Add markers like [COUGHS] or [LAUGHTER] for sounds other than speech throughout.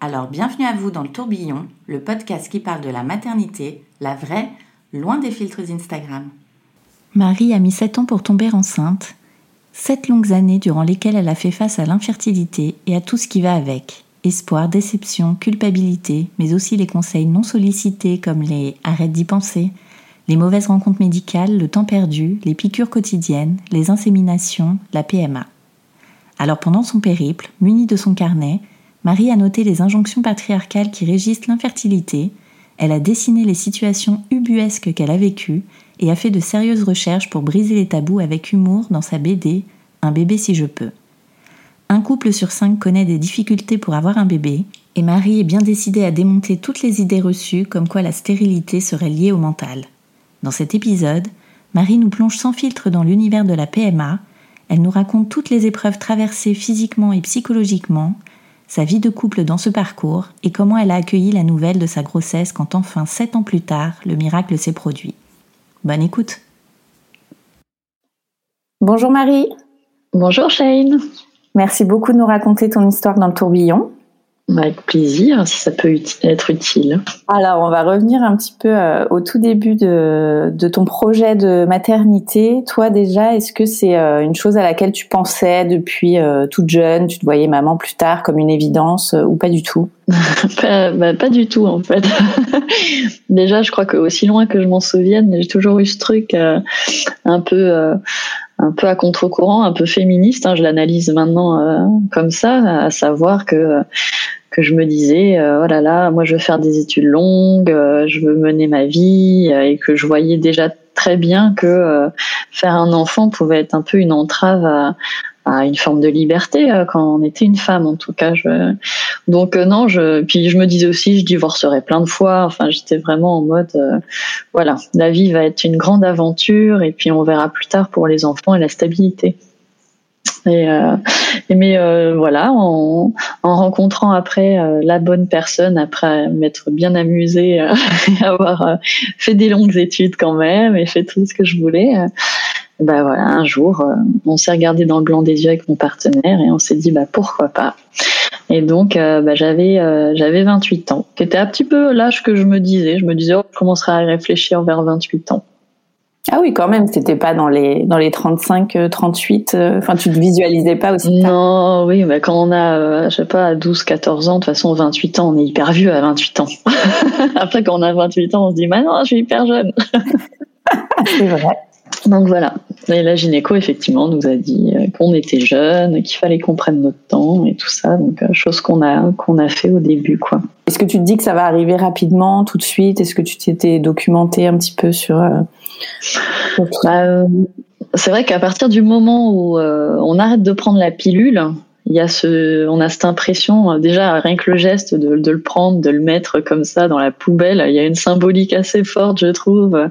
Alors bienvenue à vous dans le tourbillon, le podcast qui parle de la maternité, la vraie, loin des filtres Instagram. Marie a mis 7 ans pour tomber enceinte, 7 longues années durant lesquelles elle a fait face à l'infertilité et à tout ce qui va avec. Espoir, déception, culpabilité, mais aussi les conseils non sollicités comme les arrête d'y penser, les mauvaises rencontres médicales, le temps perdu, les piqûres quotidiennes, les inséminations, la PMA. Alors pendant son périple, munie de son carnet, Marie a noté les injonctions patriarcales qui régissent l'infertilité, elle a dessiné les situations ubuesques qu'elle a vécues et a fait de sérieuses recherches pour briser les tabous avec humour dans sa BD Un bébé si je peux. Un couple sur cinq connaît des difficultés pour avoir un bébé, et Marie est bien décidée à démonter toutes les idées reçues comme quoi la stérilité serait liée au mental. Dans cet épisode, Marie nous plonge sans filtre dans l'univers de la PMA, elle nous raconte toutes les épreuves traversées physiquement et psychologiquement, sa vie de couple dans ce parcours et comment elle a accueilli la nouvelle de sa grossesse quand enfin, sept ans plus tard, le miracle s'est produit. Bonne écoute. Bonjour Marie. Bonjour Shane. Merci beaucoup de nous raconter ton histoire dans le tourbillon. Avec plaisir, si ça peut être utile. Alors, on va revenir un petit peu euh, au tout début de, de, ton projet de maternité. Toi, déjà, est-ce que c'est euh, une chose à laquelle tu pensais depuis euh, toute jeune? Tu te voyais maman plus tard comme une évidence ou pas du tout? [LAUGHS] Pas, bah, pas, du tout, en fait. [LAUGHS] déjà, je crois que aussi loin que je m'en souvienne, j'ai toujours eu ce truc un peu un peu à contre-courant, un peu féministe. Hein, je l'analyse maintenant euh, comme ça, à savoir que que je me disais, euh, oh là moi je veux faire des études longues, euh, je veux mener ma vie, et que je voyais déjà très bien que faire un enfant pouvait être un peu une entrave à, à une forme de liberté euh, quand on était une femme en tout cas. Je... Donc euh, non, je puis je me disais aussi je divorcerai plein de fois. Enfin, j'étais vraiment en mode euh, voilà, la vie va être une grande aventure et puis on verra plus tard pour les enfants et la stabilité. Et, mais voilà, en, en, rencontrant après la bonne personne, après m'être bien amusée [LAUGHS] et avoir fait des longues études quand même et fait tout ce que je voulais, bah voilà, un jour, euh, on s'est regardé dans le blanc des yeux avec mon partenaire et on s'est dit bah pourquoi pas? Et donc euh, bah, j'avais euh, j'avais 28 ans, qui était un petit peu l'âge que je me disais. Je me disais oh, je commencerai à réfléchir vers 28 ans. Ah oui, quand même, c'était pas dans les dans les 35, 38. Enfin, tu te visualisais pas aussi. Non, oui, mais quand on a, je sais pas, 12, 14 ans, de toute façon, 28 ans, on est hyper vieux à 28 ans. [LAUGHS] Après, quand on a 28 ans, on se dit, non, je suis hyper jeune. [LAUGHS] C'est vrai. Donc voilà. Et la gynéco, effectivement, nous a dit euh, qu'on était jeunes, qu'il fallait qu'on prenne notre temps et tout ça. Donc, euh, chose qu'on a, qu'on a fait au début, quoi. Est-ce que tu te dis que ça va arriver rapidement, tout de suite? Est-ce que tu t'étais documenté un petit peu sur. Euh, bah, c'est vrai qu'à partir du moment où on arrête de prendre la pilule, il y a ce, on a cette impression euh, déjà rien que le geste de, le prendre, de le mettre comme ça dans la poubelle, il y a une symbolique assez forte, je trouve,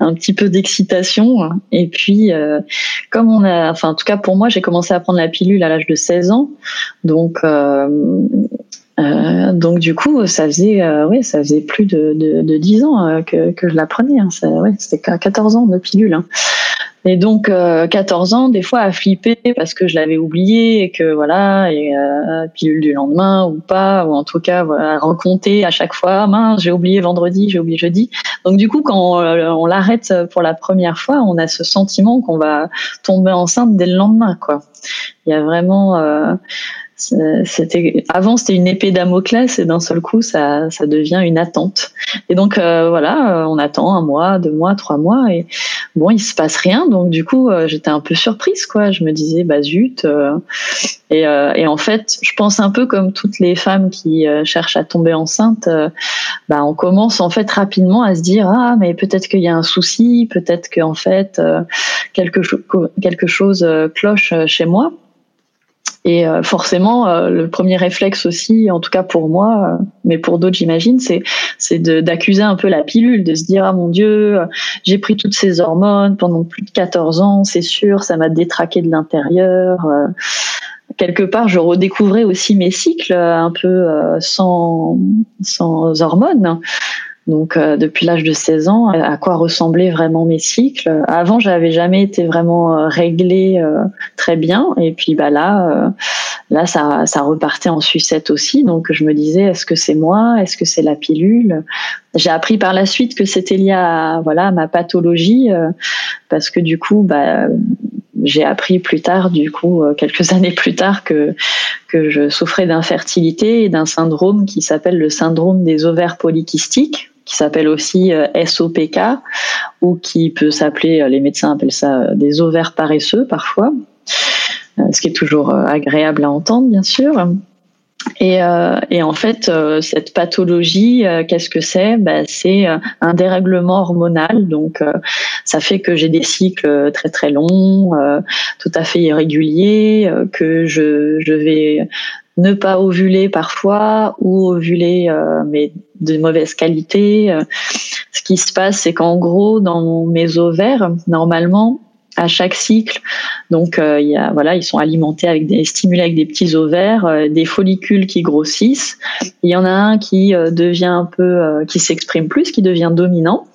un petit peu d'excitation. Et puis, euh, comme on a, enfin en tout cas pour moi, j'ai commencé à prendre la pilule à l'âge de 16 ans, donc. Euh, euh, donc du coup, ça faisait, euh, oui, ça faisait plus de, de, de 10 ans que, que je la prenais. Hein. Ouais, c'était 14 ans de pilule. Hein. Et donc, 14 euh, ans, des fois, à flipper parce que je l'avais oublié et que voilà, et euh, pilule du lendemain ou pas, ou en tout cas, voilà, à raconter à chaque fois, ah, mince, j'ai oublié vendredi, j'ai oublié jeudi. Donc du coup, quand euh, on, l'arrête pour la première fois, on a ce sentiment qu'on va tomber enceinte dès le lendemain, quoi. Il y a vraiment c'était avant c'était une épée Damoclès et d'un seul coup ça ça devient une attente. Et donc euh, voilà euh, on attend un mois deux mois trois mois et bon il se passe rien. Donc du coup euh, j'étais un peu surprise quoi. Je me disais bah zut et, et en fait je pense un peu comme toutes les femmes qui cherchent à tomber enceinte bah on commence en fait rapidement à se dire ah mais peut-être qu'il y a un souci peut-être qu'en fait quelque chose quelque chose cloche chez moi et euh, forcément, euh, le premier réflexe aussi, en tout cas pour moi, euh, mais pour d'autres j'imagine, c'est c'est d'accuser un peu la pilule, de se dire ah mon Dieu, j'ai pris toutes ces hormones pendant plus de 14 ans, c'est sûr, ça m'a détraqué de l'intérieur. quelque part, je redécouvrais aussi mes cycles un peu sans sans hormones. Donc euh, depuis l'âge de 16 ans, à quoi ressemblaient vraiment mes cycles. Avant, j'avais jamais été vraiment euh, réglée euh, très bien, et puis bah là, là ça, ça repartait en sucette aussi. Donc je me disais, est-ce que c'est moi? Est-ce que c'est la pilule? J'ai appris par la suite que c'était lié à voilà ma pathologie, parce que du coup, bah j'ai appris plus tard, du coup, quelques [LAUGHS] années plus tard, que que je souffrais d'infertilité et d'un syndrome qui s'appelle le syndrome des ovaires polykystiques qui s'appelle aussi euh, SOPK ou qui peut s'appeler, euh, les médecins appellent ça euh, des ovaires paresseux parfois, ce qui est toujours agréable à entendre bien sûr. Et, en fait, cette pathologie, qu'est-ce que c'est? Ben, C'est un dérèglement hormonal. Donc, ça fait que j'ai des cycles très très longs, tout à fait irréguliers, que je, je vais ne pas ovuler parfois ou ovuler euh, mais de mauvaise qualité. Euh, ce qui se passe, c'est qu'en gros, dans mes ovaires, normalement, à chaque cycle. Donc, euh, il y a, voilà, ils sont alimentés avec des stimulés avec des petits ovaires, des follicules qui grossissent. Il y en a un qui devient un peu, qui s'exprime plus, qui devient dominant.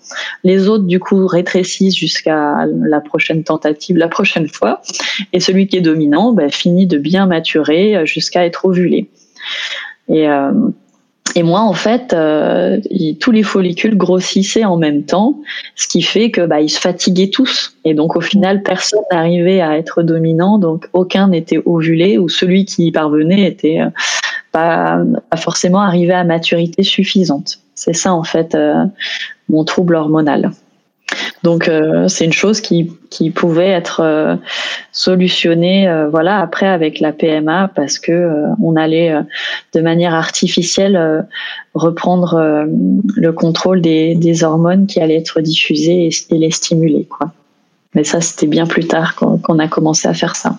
Les autres, du coup, rétrécissent jusqu'à la prochaine tentative, la prochaine fois. Et celui qui est dominant ben, finit de bien maturer jusqu'à être ovulé. Et, euh, et moi, en fait, euh, tous les follicules grossissaient en même temps, ce qui fait que bah, ils se fatiguaient tous. Et donc, au final, personne n'arrivait à être dominant, donc aucun n'était ovulé, ou celui qui y parvenait était euh, pas, pas forcément arrivé à maturité suffisante. C'est ça, en fait, mon trouble hormonal. Donc euh, c'est une chose qui, pouvait être euh, solutionnée euh, voilà après avec la PMA parce que on allait de manière artificielle reprendre le contrôle des, hormones qui allaient être diffusées et, les stimuler. Mais ça c'était bien plus tard qu'on a commencé à faire ça.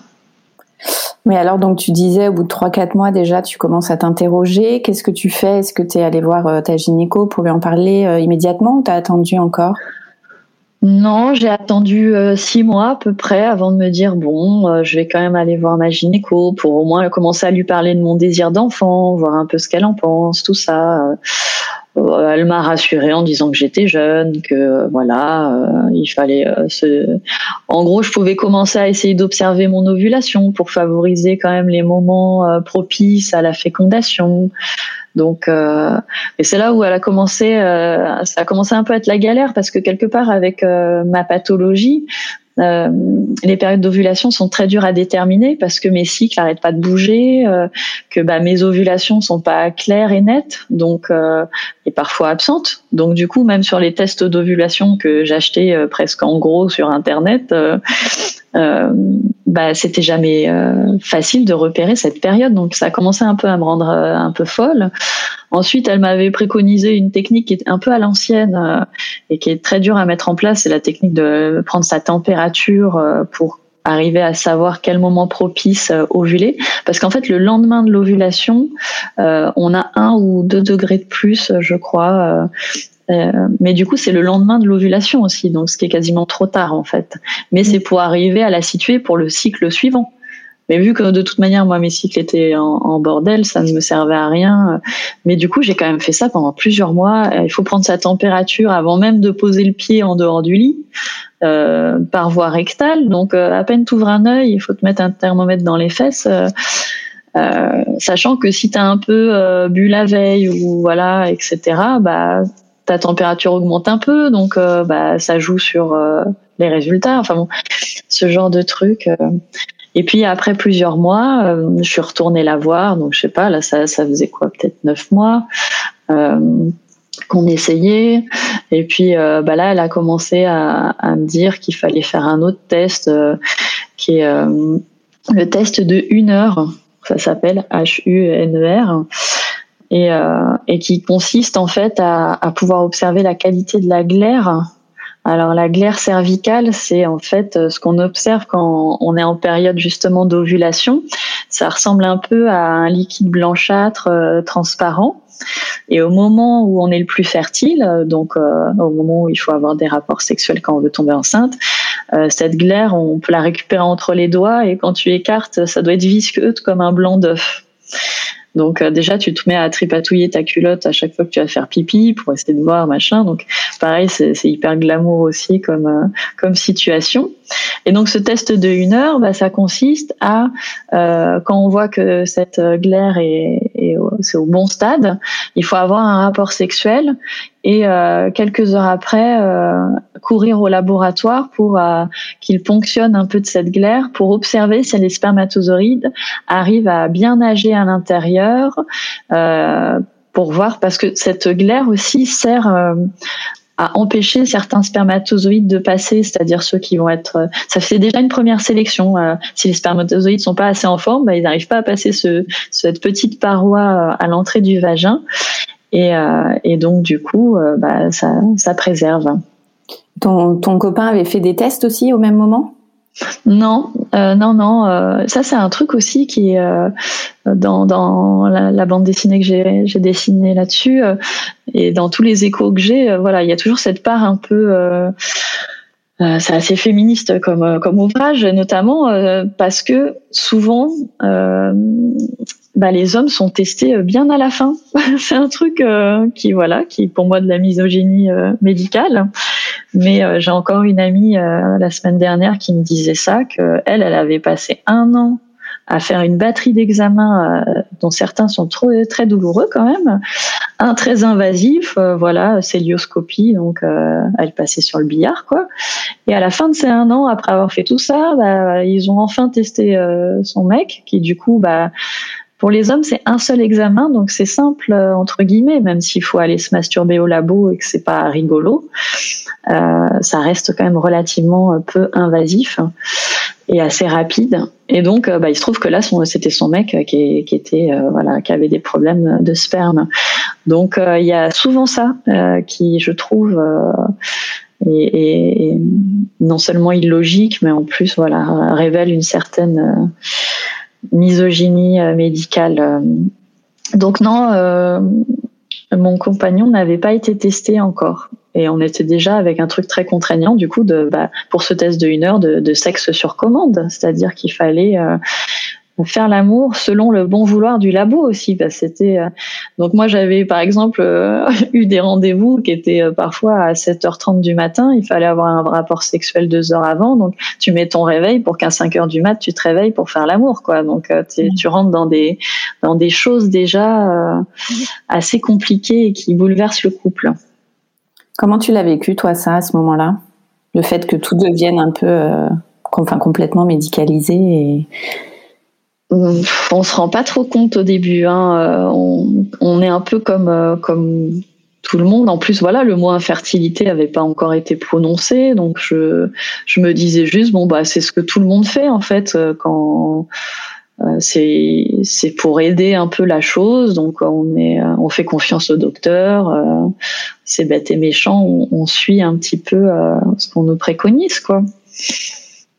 Mais alors, donc, tu disais, au bout de 3-4 mois, déjà, tu commences à t'interroger. Qu'est-ce que tu fais? Est-ce que tu es allé voir ta gynéco pour lui en parler immédiatement ou tu as attendu encore? Non, j'ai attendu euh, six mois à peu près avant de me dire bon, euh, je vais quand même aller voir ma gynéco pour au moins commencer à lui parler de mon désir d'enfant, voir un peu ce qu'elle en pense, tout ça. Euh, elle m'a rassurée en disant que j'étais jeune, que voilà, il fallait se. En gros, je pouvais commencer à essayer d'observer mon ovulation pour favoriser quand même les moments propices à la fécondation. Donc, euh, et c'est là où elle a commencé, euh, ça a commencé un peu à être la galère parce que quelque part avec euh, ma pathologie, euh, les périodes d'ovulation sont très dures à déterminer parce que mes cycles n'arrêtent pas de bouger, euh, que bah, mes ovulations sont pas claires et nettes, donc euh, et parfois absentes. Donc du coup, même sur les tests d'ovulation que j'achetais presque en gros sur internet, bah c'était jamais facile de repérer cette période. Donc ça a commencé un peu à me rendre un peu folle. Ensuite, elle m'avait préconisé une technique qui est un peu à l'ancienne euh, et qui est très dure à mettre en place. C'est la technique de prendre sa température euh, pour arriver à savoir quel moment propice euh, ovuler. Parce qu'en fait, le lendemain de l'ovulation, on a un ou deux degrés de plus, je crois. Mais du coup, c'est le lendemain de l'ovulation aussi, donc ce qui est quasiment trop tard en fait. Mais c'est pour arriver à la situer pour le cycle suivant. Mais vu que de toute manière, moi, mes cycles étaient en, bordel, ça ne me servait à rien. Mais du coup, j'ai quand même fait ça pendant plusieurs mois. Il faut prendre sa température avant même de poser le pied en dehors du lit. Euh, par voie rectale. Donc, euh, à peine t'ouvres un œil, il faut te mettre un thermomètre dans les fesses. Euh, euh sachant que si tu as un peu euh, bu la veille ou voilà, etc., bah, ta température augmente un peu. Donc, bah, ça joue sur les résultats. Enfin bon, ce genre de truc. Et puis après plusieurs mois, je suis retournée la voir. Donc je sais pas, là ça, ça faisait quoi, peut-être neuf mois qu'on essayait. Et puis bah là, elle a commencé à, à me dire qu'il fallait faire un autre test qui est le test de une heure. Ça s'appelle H-U-N-E-R. Et, euh, et, qui consiste en fait à, pouvoir observer la qualité de la glaire. Alors la glaire cervicale, c'est en fait euh, ce qu'on observe quand on est en période justement d'ovulation. Ça ressemble un peu à un liquide blanchâtre euh, transparent. Et au moment où on est le plus fertile, donc au moment où il faut avoir des rapports sexuels quand on veut tomber enceinte, cette glaire, on peut la récupérer entre les doigts et quand tu écartes, ça doit être visqueux comme un blanc d'œuf. Donc euh, déjà, tu te mets à tripatouiller ta culotte à chaque fois que tu vas faire pipi pour essayer de voir machin. Donc pareil, c'est hyper glamour aussi comme euh, comme situation. Et donc ce test de une heure, bah, ça consiste à euh, quand on voit que cette glaire est, est au bon stade, il faut avoir un rapport sexuel et euh, quelques heures après euh, courir au laboratoire pour qu'il ponctionne un peu de cette glaire pour observer si les spermatozoïdes arrivent à bien nager à l'intérieur pour voir parce que cette glaire aussi sert empêcher certains spermatozoïdes de passer, c'est-à-dire ceux qui vont être. Ça fait déjà une première sélection. si les spermatozoïdes sont pas assez en forme, bah, ils n'arrivent pas à passer ce, cette petite paroi à l'entrée du vagin. Et, euh, donc, du coup, euh, bah, ça, préserve. Ton copain avait fait des tests aussi au même moment? Non, euh, non, non. Euh, ça, c'est un truc aussi qui est euh, dans, la, bande dessinée que j'ai, dessinée là-dessus et dans tous les échos que j'ai. voilà, il y a toujours cette part un peu. c'est assez féministe comme, ouvrage, notamment parce que souvent, bah, les hommes sont testés bien à la fin. [LAUGHS] c'est un truc qui voilà, qui pour moi de la misogynie médicale. Mais j'ai encore une amie la semaine dernière qui me disait ça que elle, avait passé un an à faire une batterie d'examens dont certains sont trop, très douloureux quand même, un très invasif, voilà, célioscopie, donc elle passait sur le billard quoi. Et à la fin de ces un an, après avoir fait tout ça, bah, ils ont enfin testé son mec, qui du coup, bah pour les hommes, c'est un seul examen, donc c'est simple euh, entre guillemets, même s'il faut aller se masturber au labo et que c'est pas rigolo, euh, ça reste quand même relativement euh, peu invasif et assez rapide. Et donc, bah, il se trouve que là, c'était son mec qui, était voilà, qui avait des problèmes de sperme. Donc, il y a souvent ça qui, je trouve, est, non seulement illogique, mais en plus, voilà, révèle une certaine misogynie euh, médicale. Euh. Donc non, euh, mon compagnon n'avait pas été testé encore. Et on était déjà avec un truc très contraignant, du coup, de, bah, pour ce test de une heure de, de sexe sur commande. C'est-à-dire qu'il fallait faire l'amour selon le bon vouloir du labo aussi. Parce c'était euh, donc moi j'avais par exemple euh, [LAUGHS] eu des rendez-vous qui étaient euh, parfois à 7h30 du matin. Il fallait avoir un rapport sexuel deux heures avant. Donc tu mets ton réveil pour qu'à 5 heures du mat tu te réveilles pour faire l'amour quoi. Donc tu rentres dans des dans des choses déjà assez compliquées et qui bouleversent le couple. Comment tu l'as vécu toi ça à ce moment-là? Le fait que tout devienne un peu enfin complètement médicalisé et on se rend pas trop compte au début. Hein. Euh, on, est un peu comme euh, comme tout le monde. En plus, voilà, le mot infertilité avait pas encore été prononcé, donc je je me disais juste bon bah c'est ce que tout le monde fait en fait euh, quand c'est c'est pour aider un peu la chose. Donc on est on fait confiance au docteur. c'est bête et méchant. On, on, suit un petit peu ce qu'on nous préconise quoi.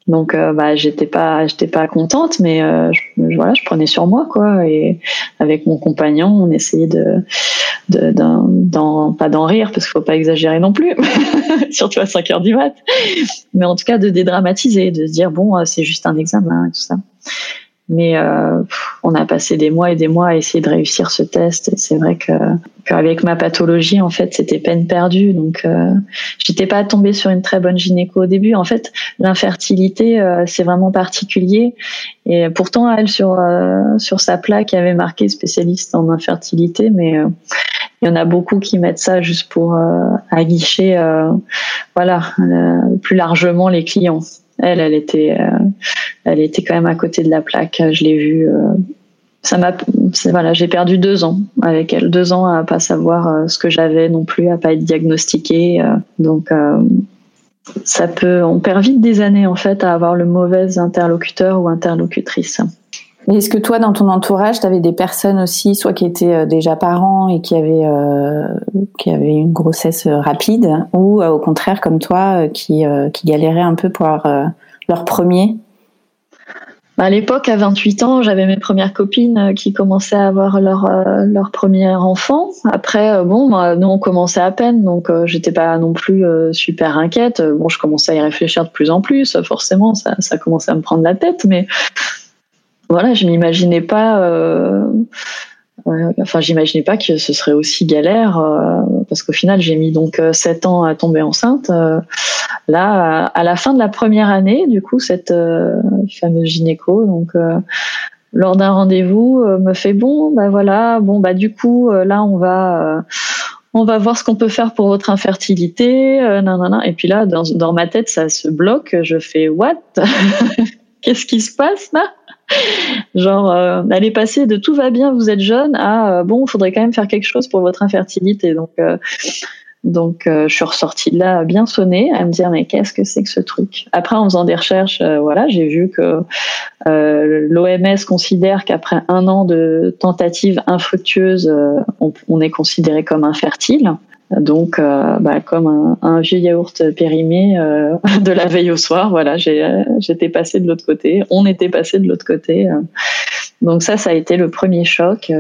Donc euh, bah j'étais pas j'étais pas contente mais euh, je, voilà je prenais sur moi quoi. Et avec mon compagnon on essayait de d'en pas d'en rire parce qu'il faut pas exagérer non plus [LAUGHS] surtout à 5 heures du mat. Mais en tout cas de dédramatiser de se dire bon euh, c'est juste un examen et tout ça mais euh, on a passé des mois et des mois à essayer de réussir ce test. Et c'est vrai que qu'avec ma pathologie, en fait, c'était peine perdue. Donc, euh, j'étais pas tombée sur une très bonne gynéco au début. En fait, l'infertilité, euh, c'est vraiment particulier. Et pourtant, elle sur euh, sur sa plaque avait marqué spécialiste en infertilité, mais euh, il y en a beaucoup qui mettent ça juste pour aguicher, voilà, plus largement les clients. Elle, elle était, elle était quand même à côté de la plaque. Je l'ai vue ça m'a voilà j'ai perdu deux ans avec elle. Deux ans à pas savoir euh, ce que j'avais non plus à pas être diagnostiquée euh, donc euh, ça peut on perd vite des années en fait à avoir le mauvais interlocuteur ou interlocutrice est-ce que toi, dans ton entourage, tu avais des personnes aussi, soit qui étaient déjà parents et qui avaient, qui avaient une grossesse rapide, ou au contraire, comme toi, qui, qui galéraient un peu pour avoir leur premier? À l'époque, à 28 ans, j'avais mes premières copines euh, qui commençaient à avoir leur euh, leur premier enfant. Après, euh, bon, nous on commençait à peine, donc j'étais pas non plus super inquiète. Bon, je commençais à y réfléchir de plus en plus. Forcément, ça ça commençait à me prendre la tête, mais voilà, je m'imaginais pas enfin, j'imaginais pas que ce serait aussi galère, euh, parce qu'au final, j'ai mis donc euh, sept ans à tomber enceinte. Euh, là, à la fin de la première année, du coup, cette fameuse gynéco, donc lors d'un rendez-vous, me fait bon, bah voilà, bon bah du coup, là, on va on va voir ce qu'on peut faire pour votre infertilité, nan, et puis là, dans, dans ma tête, ça se bloque. Je fais what? [LAUGHS] Qu'est-ce qui se passe là? Genre, euh, elle est passée de tout va bien, vous êtes jeune, à euh, bon, il faudrait quand même faire quelque chose pour votre infertilité. Donc, euh, donc je suis ressortie de là bien sonnée, à me dire mais qu'est-ce que c'est que ce truc? Après, en faisant des recherches, voilà, j'ai vu que l'OMS considère qu'après un an de tentatives infructueuses, on, est considéré comme infertile. Donc, euh, bah, comme un, un, vieux yaourt périmé euh, [LAUGHS] de la veille au soir, voilà, j'étais passé de l'autre côté, on était passé de l'autre côté. Euh. Donc ça, ça a été le premier choc,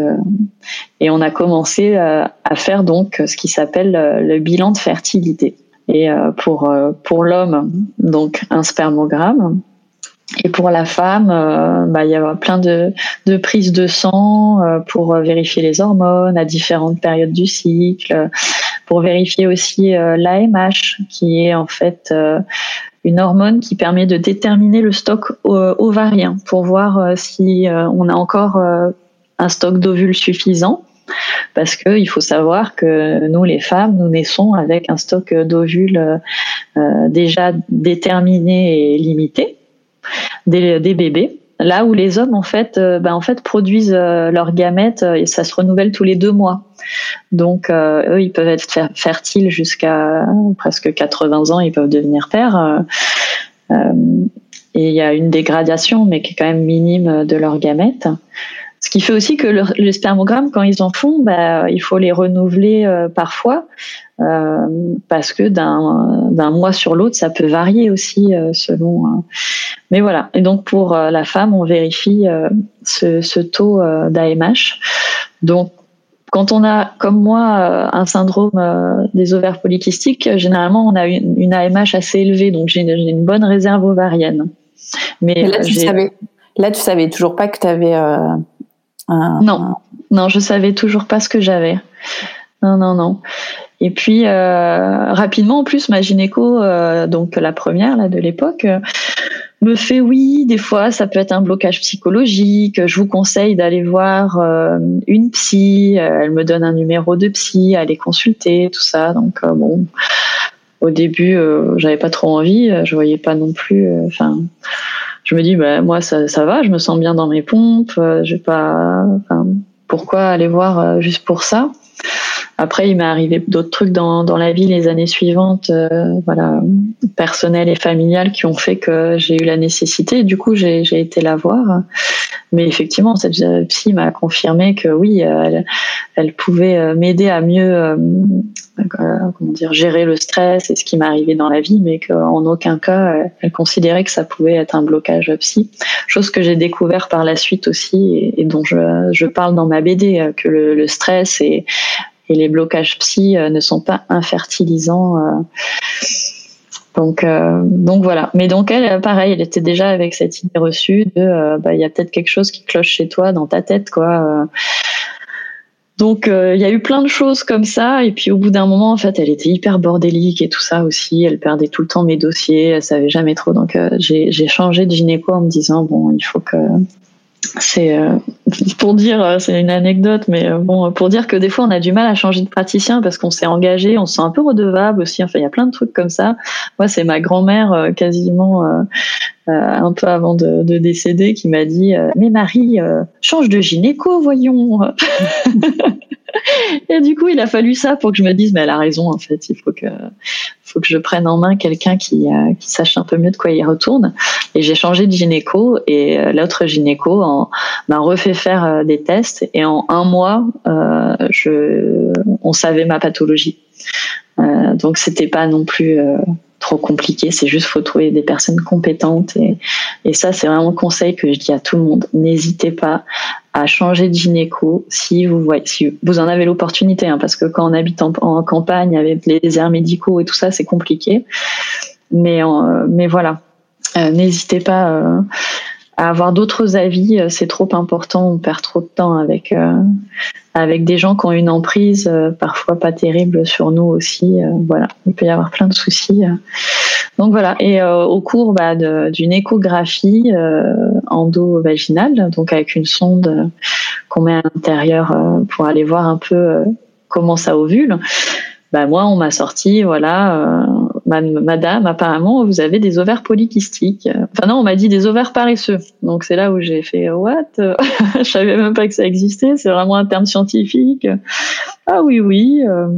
et on a commencé à faire donc ce qui s'appelle le bilan de fertilité. Et pour pour l'homme, donc un spermogramme, et pour la femme, bah, il y a plein de, de prises de sang pour vérifier les hormones à différentes périodes du cycle pour vérifier aussi euh, l'AMH, qui est en fait euh, une hormone qui permet de déterminer le stock ovarien pour voir euh, si on a encore un stock d'ovules suffisant. Parce qu'il faut savoir que nous, les femmes, nous naissons avec un stock d'ovules déjà déterminé et limité, des, des bébés. Là où les hommes en fait, ben, en fait produisent leurs gamètes et ça se renouvelle tous les deux mois. Donc, euh, eux, ils peuvent être fertiles jusqu'à presque 80 ans, ils peuvent devenir pères. Euh, euh, et il y a une dégradation, mais qui est quand même minime de leurs gamètes. Ce qui fait aussi que le, spermogramme, quand ils en font, bah, il faut les renouveler parfois, parce que d'un mois sur l'autre, ça peut varier aussi selon. Hein. Mais voilà. Et donc pour la femme, on vérifie ce, ce, taux d'AMH. Donc quand on a, comme moi, euh, un syndrome euh, des ovaires polykystiques, généralement, on a une, AMH assez élevée, donc j'ai une, bonne réserve ovarienne. Mais, là, tu savais, là, tu savais toujours pas que tu avais euh. Non, non, je savais toujours pas ce que j'avais. Non, non, non. Et puis rapidement, en plus, ma gynéco, donc la première de l'époque, me fait oui, des fois ça peut être un blocage psychologique. Je vous conseille d'aller voir euh, une psy. Euh, elle me donne un numéro de psy, aller consulter, tout ça. Donc euh, bon, au début j'avais pas trop envie, je voyais pas non plus. Je me dis bah moi ça, ça va, je me sens bien dans mes pompes. je vais pas. pourquoi aller voir juste pour ça? Après, il m'est arrivé d'autres trucs dans, dans la vie les années suivantes, euh, voilà, personnelles et familiales, qui ont fait que j'ai eu la nécessité. Du coup, j'ai été la voir. Mais effectivement, cette psy m'a confirmé que oui, elle, elle pouvait euh, m'aider à mieux, euh, comment dire, gérer le stress et ce qui m'arrivait dans la vie, mais qu'en aucun cas, elle considérait que ça pouvait être un blocage psy. Chose que j'ai découvert par la suite aussi et, dont je, je, parle dans ma BD, que le, le stress et et les blocages psy euh, ne sont pas infertilisants. Euh. Donc, euh, donc voilà. Mais donc elle, pareil, elle était déjà avec cette idée reçue de, bah, il y a peut-être quelque chose qui cloche chez toi, dans ta tête, quoi. Donc il y a eu plein de choses comme ça et puis au bout d'un moment en fait elle était hyper bordélique et tout ça aussi elle perdait tout le temps mes dossiers elle savait jamais trop donc j'ai changé de gynéco en me disant bon il faut que c'est euh, pour dire, euh, c'est une anecdote, mais euh, bon, pour dire que des fois on a du mal à changer de praticien parce qu'on s'est engagé, on se sent un peu redevable aussi. Enfin, il y a plein de trucs comme ça. Moi, c'est ma grand-mère quasiment un peu avant de, de décéder qui m'a dit "Mais Marie, change de gynéco, voyons." [LAUGHS] Et du coup, il a fallu ça pour que je me dise, mais elle a raison, en fait. Il faut que, faut que je prenne en main quelqu'un qui, euh, qui sache un peu mieux de quoi il retourne. Et j'ai changé de gynéco et euh, l'autre gynéco m'a refait faire euh, des tests et en un mois, je, on savait ma pathologie. donc c'était pas non plus trop compliqué. C'est juste faut trouver des personnes compétentes et, et ça c'est vraiment un conseil que je dis à tout le monde. N'hésitez pas à changer de gynéco si vous voyez, si vous en avez l'opportunité, hein, parce que quand on habite en, campagne avec les déserts médicaux et tout ça, c'est compliqué. Mais euh, mais voilà, euh, n'hésitez pas. Euh, à avoir d'autres avis, euh, c'est trop important. On perd trop de temps avec euh, avec des gens qui ont une emprise euh, parfois pas terrible sur nous aussi. voilà, il peut y avoir plein de soucis. Donc voilà. Et au cours bah, d'une échographie endo-vaginale, donc avec une sonde qu'on met à l'intérieur pour aller voir un peu comment ça ovule. Bah moi, on m'a sorti, voilà, madame, apparemment, vous avez des ovaires polykystiques. Enfin non, on m'a dit des ovaires paresseux. Donc c'est là où j'ai fait what? [LAUGHS] Je savais même pas que ça existait. C'est vraiment un terme scientifique. Ah oui, oui. Euh,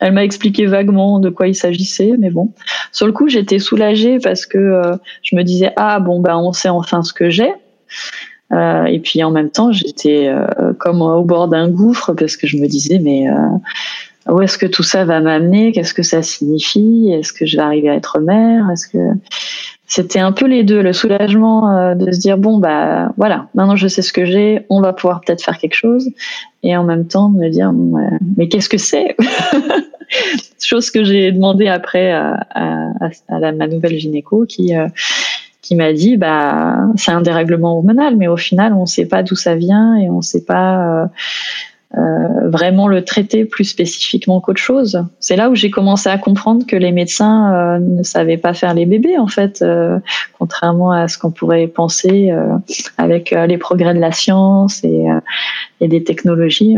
elle m'a expliqué vaguement de quoi il s'agissait, mais bon. Sur le coup, j'étais soulagée parce que euh, je me disais ah bon ben on sait enfin ce que j'ai. Euh, et puis en même temps, j'étais comme au bord d'un gouffre parce que je me disais mais où est-ce que tout ça va m'amener? Qu'est-ce que ça signifie? Est-ce que je vais arriver à être mère? Est-ce que c'était un peu les deux, le soulagement euh, de se dire bon bah voilà, maintenant je sais ce que j'ai, on va pouvoir peut-être faire quelque chose, et en même temps me dire mais qu'est-ce que c'est? [LAUGHS] Chose que j'ai demandé après à, ma nouvelle gynéco qui euh, qui m'a dit bah c'est un dérèglement hormonal, mais au final on ne sait pas d'où ça vient et on ne sait pas euh, euh, vraiment le traiter plus spécifiquement qu'autre chose. C'est là où j'ai commencé à comprendre que les médecins euh, ne savaient pas faire les bébés en fait, euh, contrairement à ce qu'on pourrait penser avec les progrès de la science et, et des technologies.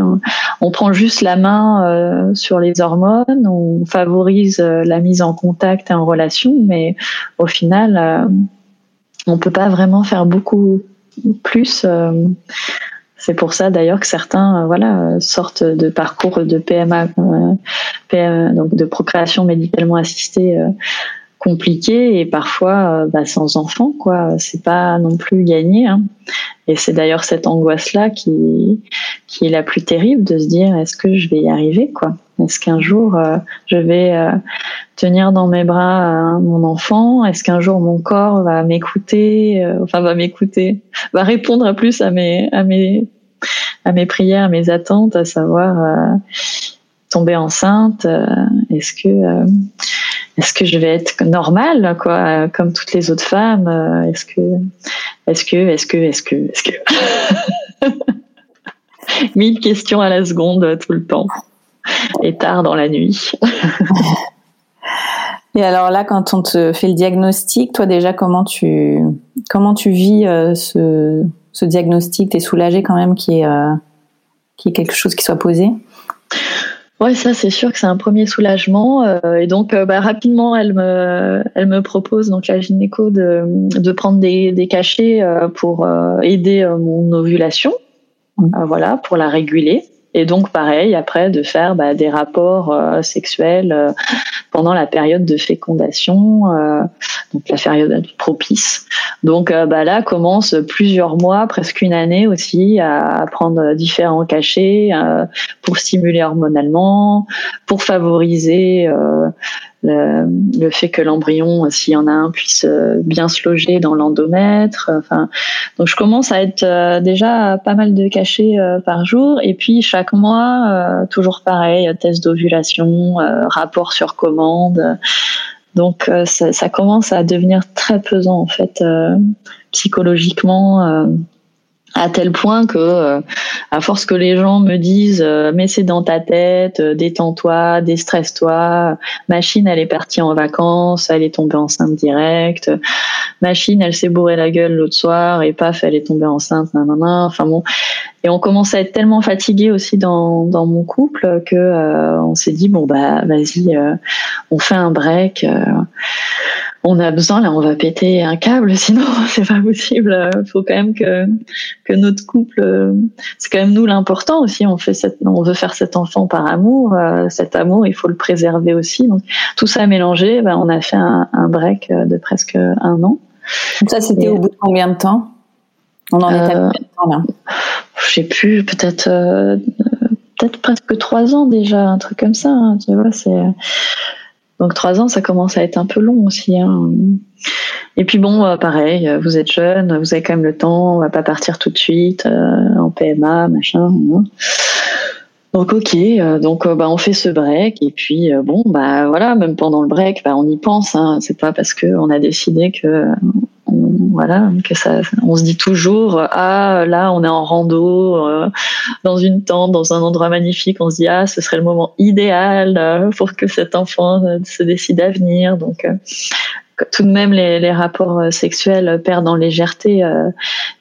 On prend juste la main sur les hormones, on favorise la mise en contact et en relation, mais au final, on peut pas vraiment faire beaucoup plus c'est pour ça d'ailleurs que certains euh, voilà sortent de parcours de PMA, euh, donc de procréation médicalement assistée euh, compliqué et parfois bah, sans enfant quoi. C'est pas non plus gagné. Hein. Et c'est d'ailleurs cette angoisse là qui qui est la plus terrible de se dire est-ce que je vais y arriver quoi? Est-ce qu'un jour je vais tenir dans mes bras mon enfant? Est-ce qu'un jour mon corps va m'écouter Enfin va m'écouter, va répondre plus à mes à mes à mes prières, à mes attentes, à savoir euh, tomber enceinte. Euh, est-ce que euh, est-ce que je vais être normale, quoi, comme toutes les autres femmes Est-ce que est-ce que est-ce que est-ce que est-ce que [LAUGHS] Mille questions à la seconde tout le temps et tard dans la nuit. [LAUGHS] Et alors là, quand on te fait le diagnostic, toi déjà, comment tu comment tu vis ce ce diagnostic T'es soulagé quand même qu'il y, ait, euh, quelque chose qui soit posé? Ouais, ça c'est sûr que c'est un premier soulagement. Euh, et donc, euh, bah, rapidement, elle me, elle me propose donc la gynéco de, de prendre des, des cachets pour aider mon ovulation, mmh. voilà, pour la réguler. Et donc, pareil, après, de faire bah, des rapports sexuels pendant la période de fécondation, euh, donc la période propice. Donc euh, bah, là commence plusieurs mois, presque une année aussi, à prendre différents cachets euh, pour stimuler hormonalement, pour favoriser le, fait que l'embryon, s'il y en a un, puisse euh, bien se loger dans l'endomètre. Enfin, donc je commence à être euh, déjà pas mal de cachets euh, par jour. Et puis chaque mois, toujours pareil, test d'ovulation, rapport sur commande. Donc ça, ça, commence à devenir très pesant en fait psychologiquement à tel point que euh, à force que les gens me disent euh, mais c'est dans ta tête euh, détends-toi déstresse-toi machine elle est partie en vacances elle est tombée enceinte direct machine elle s'est bourrée la gueule l'autre soir et paf elle est tombée enceinte nanana enfin bon. Et on commence à être tellement fatigué aussi dans, dans mon couple que on s'est dit bon bah vas-y on fait un break on a besoin là on va péter un câble [LAUGHS] sinon c'est pas possible. Il faut quand même que que notre couple c'est quand même nous l'important aussi. On fait cette, on veut faire cet enfant par amour euh, cet amour il faut le préserver aussi. Donc tout ça mélangé ben, on a fait un, break de presque un an. Ça c'était au bout de combien de temps? On en est à combien de temps là? je sais plus peut-être euh, peut-être presque trois ans déjà un truc comme ça hein, tu vois c'est donc trois ans, ça commence à être un peu long aussi. Hein. Et puis bon, euh, pareil, euh, vous êtes jeune, vous avez quand même le temps, on va pas partir tout de suite euh, en PMA, machin. Hein. Donc ok, donc bah, on fait ce break et puis bon bah voilà, même pendant le break, bah, on y pense. Hein, c'est pas parce que on a décidé que voilà, que ça, on se dit toujours ah là on est en rando euh, dans une tente dans un endroit magnifique, on se dit ah ce serait le moment idéal euh, pour que cet enfant euh, se décide à venir. Donc tout de même les, les, rapports sexuels perdent en légèreté.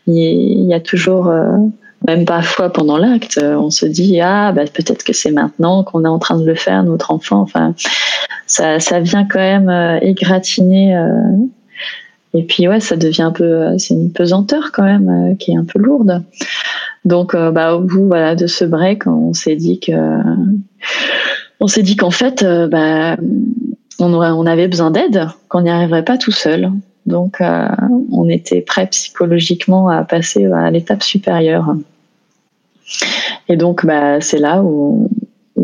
Il y, a toujours même parfois pendant l'acte, on se dit ah bah, peut-être que c'est maintenant qu'on est en train de le faire notre enfant. Enfin, ça, ça vient quand même égratigner et puis ouais, ça devient un peu, euh, c'est une pesanteur quand même euh, qui est un peu lourde. Donc euh, bah au bout voilà de ce break, on s'est dit que, on s'est dit qu'en fait bah on avait besoin d'aide, qu'on n'y arriverait pas tout seul. Donc on était prêt psychologiquement à passer à l'étape supérieure. Et donc bah c'est là où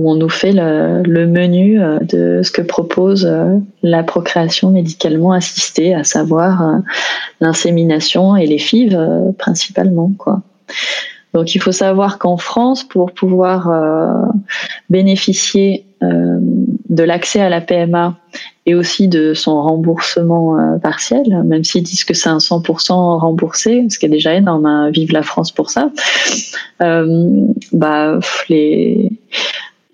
où on nous fait le, menu euh, de ce que propose euh, la procréation médicalement assistée, à savoir euh, l'insémination et les FIV principalement. Donc il faut savoir qu'en France, pour pouvoir bénéficier de l'accès à la PMA et aussi de son remboursement partiel, même s'ils disent que c'est un 100% remboursé, ce qui est déjà énorme, hein, vive la France pour ça, bah, les,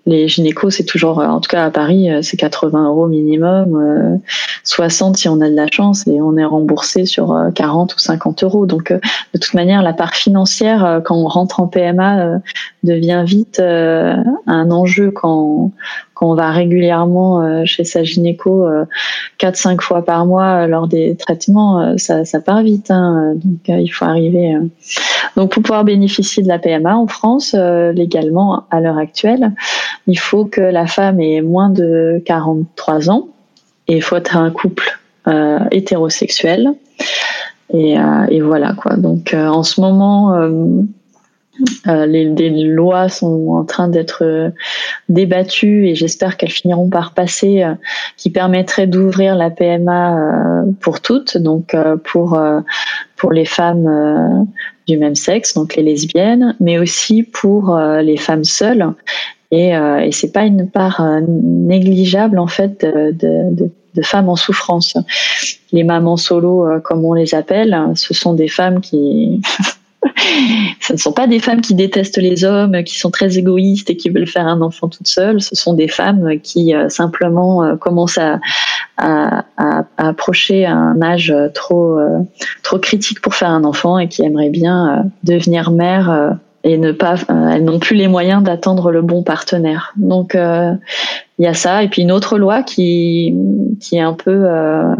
les gynécos, c'est toujours, euh, en tout cas à Paris, euh, c'est 80 euros minimum, 60 euh, si on a de la chance et on est remboursé sur 40 ou 50 euros. Donc de toute manière, la part financière quand on rentre en PMA devient vite un enjeu quand quand on va régulièrement euh, chez sa gynéco euh, quatre cinq fois par mois euh, lors des traitements, ça, ça part vite. Hein, donc il faut arriver. Donc pour pouvoir bénéficier de la PMA en France légalement à l'heure actuelle, il faut que la femme ait moins de 43 ans et il faut être un couple hétérosexuel. Et, et, voilà quoi. Donc en ce moment euh, les, lois sont en train d'être euh, débattues et j'espère qu'elles finiront par passer, euh, qui permettraient d'ouvrir la PMA pour toutes, donc pour pour les femmes du même sexe, donc les lesbiennes, mais aussi pour les femmes seules. Et, et c'est pas une part négligeable en fait de, de, de femmes en souffrance. Les mamans solo, comme on les appelle, ce sont des femmes qui [LAUGHS] [LAUGHS] ce ne sont pas des femmes qui détestent les hommes, qui sont très égoïstes et qui veulent faire un enfant toutes seules. Ce sont des femmes qui euh, simplement euh, commencent à, approcher un âge trop, euh, trop critique pour faire un enfant et qui aimeraient bien devenir mère et ne pas, elles n'ont plus les moyens d'attendre le bon partenaire. Donc il y a ça. Et puis une autre loi qui qui est un peu euh,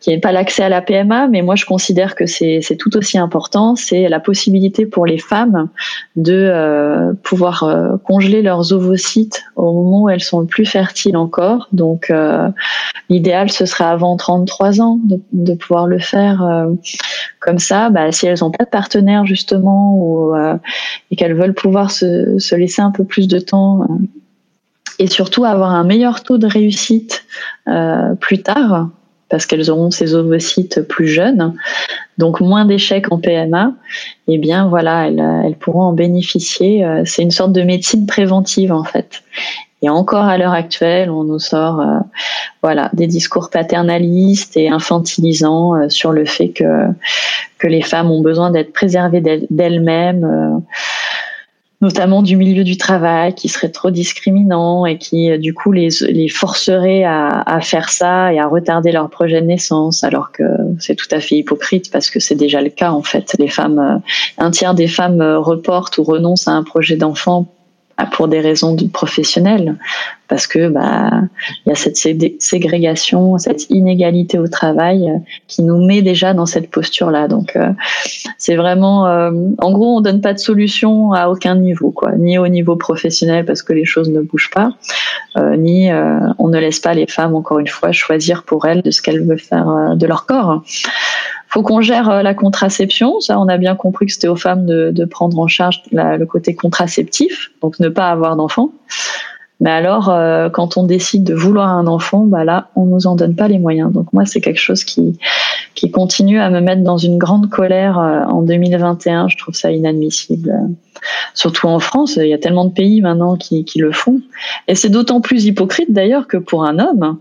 qui n'est pas l'accès à la PMA mais moi je considère que c'est tout aussi important. C'est la possibilité pour les femmes de euh, pouvoir euh, congeler leurs ovocytes au moment où elles sont le plus fertiles encore. Donc euh, l'idéal ce serait avant 33 ans de, de pouvoir le faire euh, comme ça. Bah, si elles n'ont pas de partenaire justement ou et qu'elles veulent pouvoir se, se laisser un peu plus de temps et surtout avoir un meilleur taux de réussite euh, plus tard parce qu'elles auront ces ovocytes plus jeunes, donc moins d'échecs en PMA, et eh bien voilà, elles, elles pourront en bénéficier. Euh, c'est une sorte de médecine préventive en fait. Et encore à l'heure actuelle, on nous sort voilà des discours paternalistes et infantilisants sur le fait que que les femmes ont besoin d'être préservées d'elles-mêmes notamment du milieu du travail, qui serait trop discriminant et qui, euh, du coup, les, les forcerait à, à, faire ça et à retarder leur projet de naissance, alors que c'est tout à fait hypocrite parce que c'est déjà le cas, en fait. Les femmes, euh, un tiers des femmes euh, reportent ou renoncent à un projet d'enfant pour des raisons professionnelles, parce que bah il y a cette ségrégation, cette inégalité au travail euh, qui nous met déjà dans cette posture là. Donc euh, c'est vraiment, euh, en gros, on donne pas de solution à aucun niveau, quoi, ni au niveau professionnel parce que les choses ne bougent pas, ni on ne laisse pas les femmes encore une fois choisir pour elles de ce qu'elles veulent faire de leur corps faut qu'on gère euh, la contraception. Ça, on a bien compris que c'était aux femmes de, de prendre en charge la, le côté contraceptif, donc ne pas avoir d'enfant. Mais alors, euh, quand on décide de vouloir un enfant, bah là, on nous en donne pas les moyens. Donc moi, c'est quelque chose qui qui continue à me mettre dans une grande colère euh, en 2021. Je trouve ça inadmissible. Surtout en France, il y a tellement de pays maintenant qui, qui le font. Et c'est d'autant plus hypocrite d'ailleurs que pour un homme,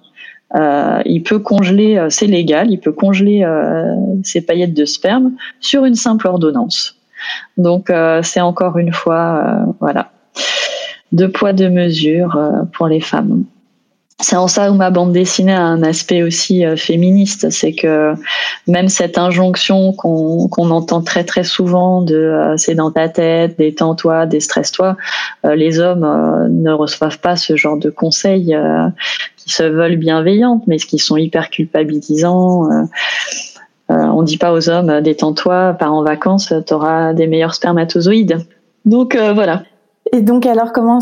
euh, il peut congeler, euh, c'est légal, il peut congeler euh, ses paillettes de sperme sur une simple ordonnance. Donc c'est encore une fois, voilà, deux poids deux mesures pour les femmes c'est en ça où ma bande dessinée a un aspect aussi euh, féministe, c'est que même cette injonction qu'on entend très très souvent de euh, c'est dans ta tête, détends-toi, déstresse-toi, euh, les hommes ne reçoivent pas ce genre de conseils qui se veulent bienveillantes, mais qui sont hyper culpabilisants. on dit pas aux hommes détends-toi, pars en vacances, tu auras des meilleurs spermatozoïdes. Donc voilà, et donc alors comment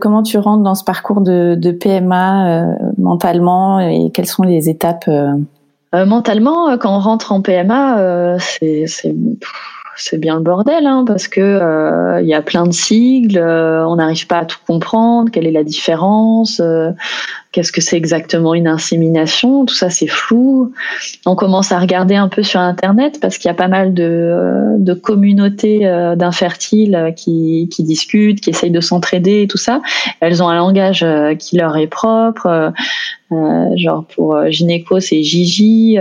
comment tu rentres dans ce parcours de, de PMA euh, mentalement et quelles sont les étapes euh? Euh, Mentalement, quand on rentre en PMA, c'est c'est bien le bordel hein, parce que il y a plein de sigles, on n'arrive pas à tout comprendre, quelle est la différence, qu'est-ce que c'est exactement une insémination, tout ça c'est flou. On commence à regarder un peu sur internet parce qu'il y a pas mal de, euh, communautés euh, d'infertiles qui, qui discutent, qui essayent de s'entraider et tout ça. Elles ont un langage euh, qui leur est propre. genre pour gynéco c'est Gigi,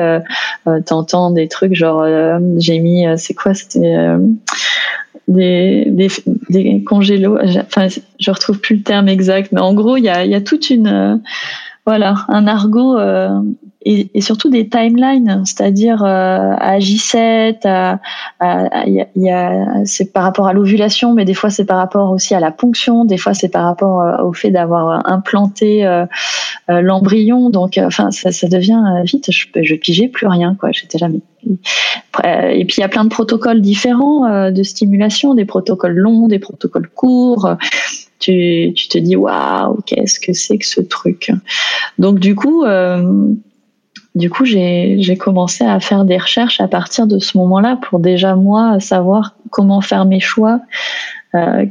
t'entends des trucs genre j'ai mis c'est quoi des, des, des congélos. Enfin, je retrouve plus le terme exact, mais en gros, il y a, y a toute une, euh, voilà, un argot euh, et, et, surtout des timelines, c'est-à-dire euh, à J7, à, à, y a, y a, c'est par rapport à l'ovulation, mais des fois c'est par rapport aussi à la ponction, des fois c'est par rapport euh, au fait d'avoir implanté euh, l'embryon. Donc, enfin, ça, ça, devient vite. Je, je pigeais plus rien, quoi. J'étais jamais. Et puis il y a plein de protocoles différents de stimulation, des protocoles longs, des protocoles courts. Tu, tu te dis waouh, qu'est-ce que c'est que ce truc? Donc du coup. Euh, du coup, j'ai commencé à faire des recherches à partir de ce moment-là pour déjà moi savoir comment faire mes choix. Euh,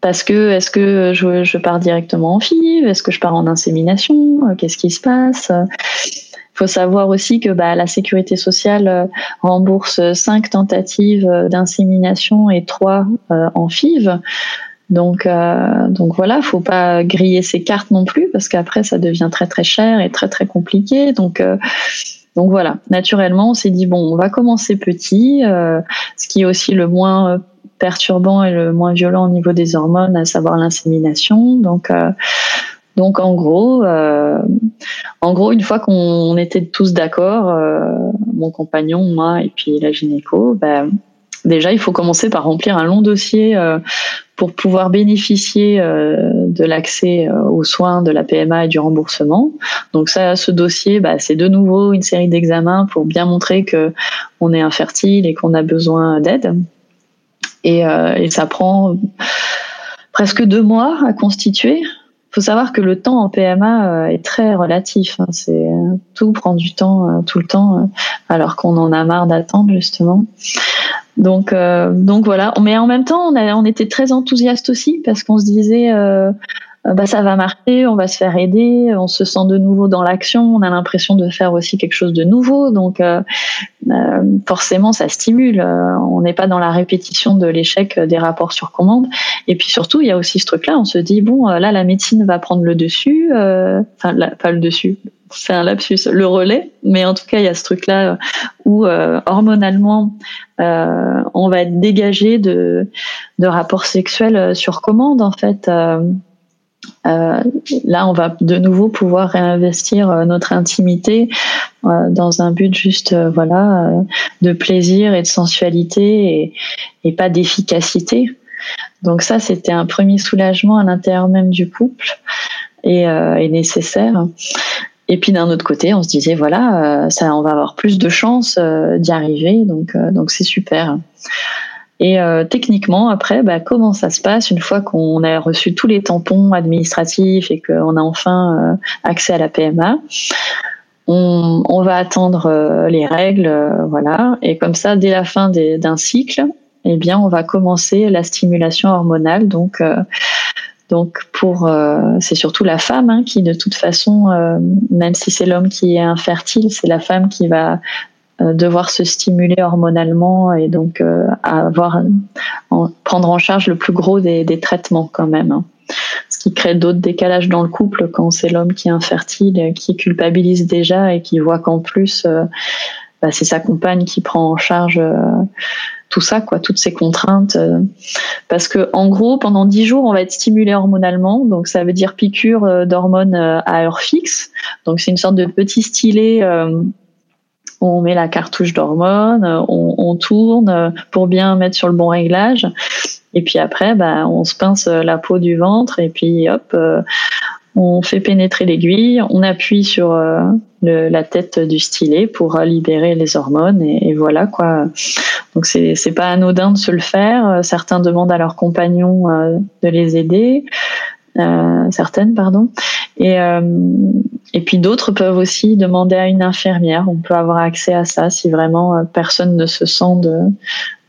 parce que est-ce que je, je, pars directement en FIV? Est-ce que je pars en insémination? Euh, Qu'est-ce qui se passe? Faut savoir aussi que bah, la sécurité sociale euh, rembourse cinq tentatives d'insémination et trois euh, en FIV. Donc, euh, donc voilà, faut pas griller ses cartes non plus parce qu'après ça devient très très cher et très très compliqué. Donc euh, donc voilà, naturellement on s'est dit bon, on va commencer petit, euh, ce qui est aussi le moins perturbant et le moins violent au niveau des hormones, à savoir l'insémination. Donc euh, donc en gros, euh, en gros, une fois qu'on était tous d'accord, euh, mon compagnon, moi et puis la gynéco, ben, déjà il faut commencer par remplir un long dossier pour pouvoir bénéficier euh, de l'accès euh, aux soins de la PMA et du remboursement. Donc ça, ce dossier, bah, c'est de nouveau une série d'examens pour bien montrer que on est infertile et qu'on a besoin d'aide. Euh, et, ça prend presque deux mois à constituer. Faut savoir que le temps en PMA est très relatif. Hein. C'est tout prend du temps tout le temps, alors qu'on en a marre d'attendre justement. Donc, euh, donc voilà. Mais en même temps, on, était très enthousiastes aussi parce qu'on se disait, euh, bah ça va marcher, on va se faire aider, on se sent de nouveau dans l'action, on a l'impression de faire aussi quelque chose de nouveau, donc forcément ça stimule. on n'est pas dans la répétition de l'échec des rapports sur commande. Et puis surtout, il y a aussi ce truc-là, on se dit bon, là la médecine va prendre le dessus, enfin pas le dessus, c'est un lapsus, le relais, mais en tout cas, il y a ce truc-là où euh, hormonalement, euh, on va être dégagé de, de rapports sexuels euh, sur commande, en fait. Là, on va de nouveau pouvoir réinvestir notre intimité dans un but juste, voilà, de plaisir et de sensualité et, pas d'efficacité. Donc ça, c'était un premier soulagement à l'intérieur même du couple et, et nécessaire. Et puis d'un autre côté, on se disait voilà, euh, ça, on va avoir plus de chances euh, d'y arriver, donc euh, donc c'est super. Et techniquement, après, bah, comment ça se passe une fois qu'on a reçu tous les tampons administratifs et qu'on a enfin accès à la PMA on, va attendre les règles, voilà. Et comme ça, dès la fin d'un cycle, eh bien, on va commencer la stimulation hormonale, donc donc pour euh, c'est surtout la femme hein, qui de toute façon, euh, même si c'est l'homme qui est infertile, c'est la femme qui va euh, devoir se stimuler hormonalement et donc avoir prendre en charge le plus gros des, traitements quand même. Hein. Ce qui crée d'autres décalages dans le couple quand c'est l'homme qui est infertile, qui culpabilise déjà et qui voit qu'en plus bah, c'est sa compagne qui prend en charge tout ça, quoi, toutes ces contraintes. Euh, parce que en gros, pendant dix jours, on va être stimulé hormonalement, donc ça veut dire piqûre euh, d'hormones euh, à heure fixe. Donc c'est une sorte de petit stylet. On met la cartouche d'hormones, on, on, tourne pour bien mettre sur le bon réglage. Et puis après, bah, on se pince la peau du ventre et puis hop, on fait pénétrer l'aiguille, on appuie sur euh, la tête du stylet pour libérer les hormones et, voilà quoi. Donc c'est c'est pas anodin de se le faire. Certains demandent à leurs compagnons euh, de les aider, euh, certaines pardon. Et et puis d'autres peuvent aussi demander à une infirmière. On peut avoir accès à ça si vraiment personne ne se sent de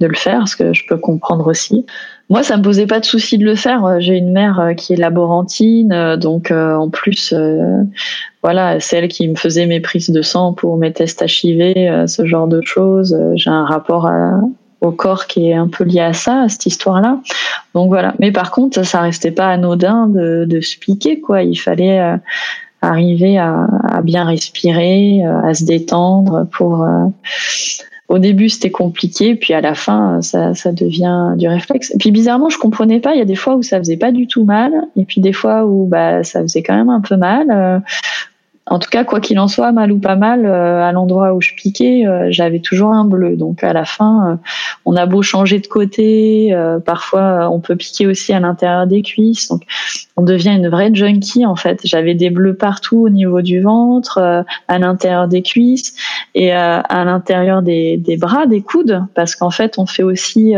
de le faire, ce que je peux comprendre aussi. Moi, ça me posait pas de souci de le faire. J'ai une mère euh, qui est laborantine, euh, donc euh, en plus, voilà, celle qui me faisait mes prises de sang pour mes tests HIV, ce genre de choses. J'ai un rapport au corps qui est un peu lié à ça, à cette histoire-là. Donc voilà. Mais par contre, ça restait pas anodin de, de se piquer, quoi. Il fallait arriver à, bien respirer, à se détendre pour au début c'était compliqué, puis à la fin ça, ça devient du réflexe. Puis bizarrement je comprenais pas, il y a des fois où ça faisait pas du tout mal, et puis des fois où bah ça faisait quand même un peu mal. Euh, en tout cas, quoi qu'il en soit, mal ou pas mal, euh, à l'endroit où je piquais, euh, j'avais toujours un bleu. Donc à la fin, euh, on a beau changer de côté, parfois on peut piquer aussi à l'intérieur des cuisses. Donc on devient une vraie junkie en fait. J'avais des bleus partout au niveau du ventre, à l'intérieur des cuisses et à l'intérieur des, des, bras, des coudes, parce qu'en fait on fait aussi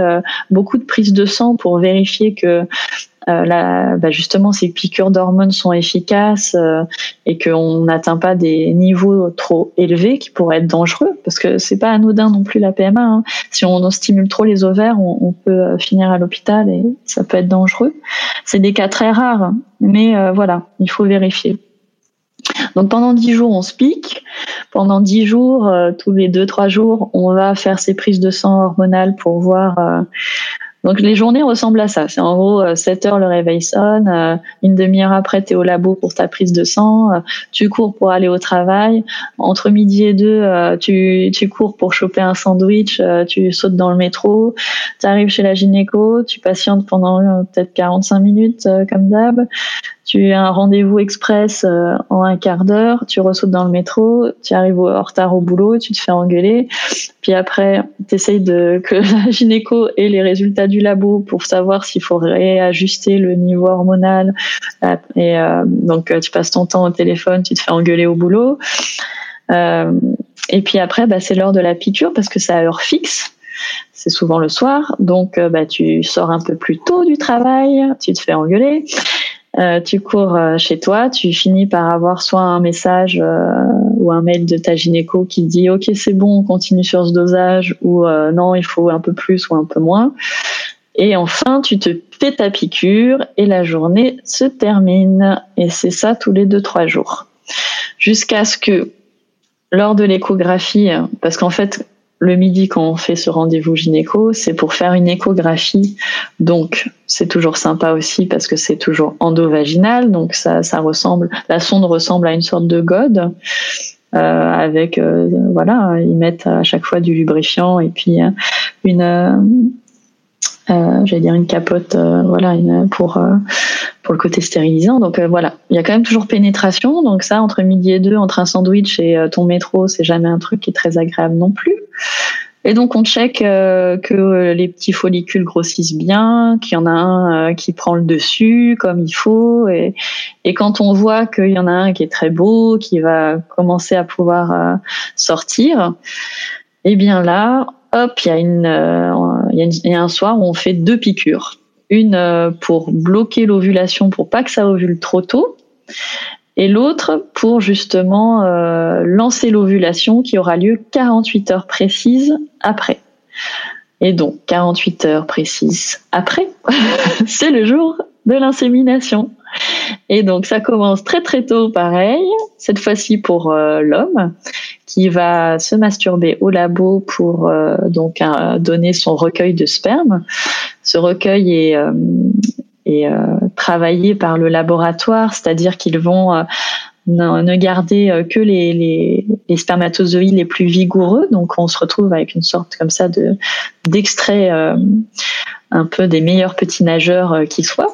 beaucoup de prises de sang pour vérifier que euh, bah justement ces piqûres d'hormones sont efficaces euh, et qu'on n'atteint pas des niveaux trop élevés qui pourraient être dangereux parce que c'est pas anodin non plus la PMA. Hein. Si on stimule trop les ovaires, on, on peut euh, finir à l'hôpital et ça peut être dangereux. C'est des cas très rares, mais euh, voilà, il faut vérifier. Donc pendant dix jours, on se pique. Pendant dix jours, tous les deux trois jours, on va faire ces prises de sang hormonales pour voir donc les journées ressemblent à ça. C'est en gros 7 euh, heures le réveil sonne, euh, une demi-heure après tu es au labo pour ta prise de sang, euh, tu cours pour aller au travail, entre midi et deux tu, tu cours pour choper un sandwich, tu sautes dans le métro, tu arrives chez la gynéco, tu patientes pendant peut-être 45 minutes comme d'hab, tu as un rendez-vous express euh, en un quart d'heure, tu ressautes dans le métro, tu arrives en retard au boulot, tu te fais engueuler, puis après tu essayes de que [LAUGHS] la gynéco ait les résultats du labo pour savoir s'il faut réajuster le niveau hormonal. Euh, et euh, donc tu passes ton temps au téléphone, tu te fais engueuler au boulot. et puis après bah, c'est l'heure de la piqûre parce que c'est à heure fixe. C'est souvent le soir, donc bah, tu sors un peu plus tôt du travail, tu te fais engueuler, euh, tu cours euh, chez toi, tu finis par avoir soit un message euh, ou un mail de ta gynéco qui dit ok c'est bon, on continue sur ce dosage ou non il faut un peu plus ou un peu moins. Et enfin, tu te fais ta piqûre et la journée se termine. Et c'est ça tous les deux, trois jours. Jusqu'à ce que, lors de l'échographie, parce qu'en fait, le midi, quand on fait ce rendez-vous gynéco, c'est pour faire une échographie. Donc, c'est toujours sympa aussi parce que c'est toujours endovaginal. Donc, ça, ressemble, la sonde ressemble à une sorte de gode. Euh, avec euh, voilà, ils mettent à chaque fois du lubrifiant et puis euh, une euh, j'allais dire une capote voilà une, pour pour le côté stérilisant. Donc voilà. Il y a quand même toujours pénétration. Donc ça entre midi et deux entre un sandwich et ton métro c'est jamais un truc qui est très agréable non plus. Et donc on check euh, que les petits follicules grossissent bien, qu'il y en a un euh, qui prend le dessus comme il faut. Et, et quand on voit qu'il y en a un qui est très beau, qui va commencer à pouvoir euh, sortir, eh bien là, hop, il y a une, il y, un soir où on fait deux piqûres. Une pour bloquer l'ovulation pour pas que ça ovule trop tôt et l'autre pour justement euh, lancer l'ovulation qui aura lieu 48 heures précises après. Et donc 48 heures précises après, [LAUGHS] c'est le jour de l'insémination. Et donc ça commence très très tôt pareil, cette fois-ci pour euh, l'homme qui va se masturber au labo pour euh, donc donner son recueil de sperme. Ce recueil est euh, travaillé par le laboratoire, c'est-à-dire qu'ils vont ne garder que les, spermatozoïdes les plus vigoureux. Donc on se retrouve avec une sorte comme ça de d'extrait un peu des meilleurs petits nageurs qui soient.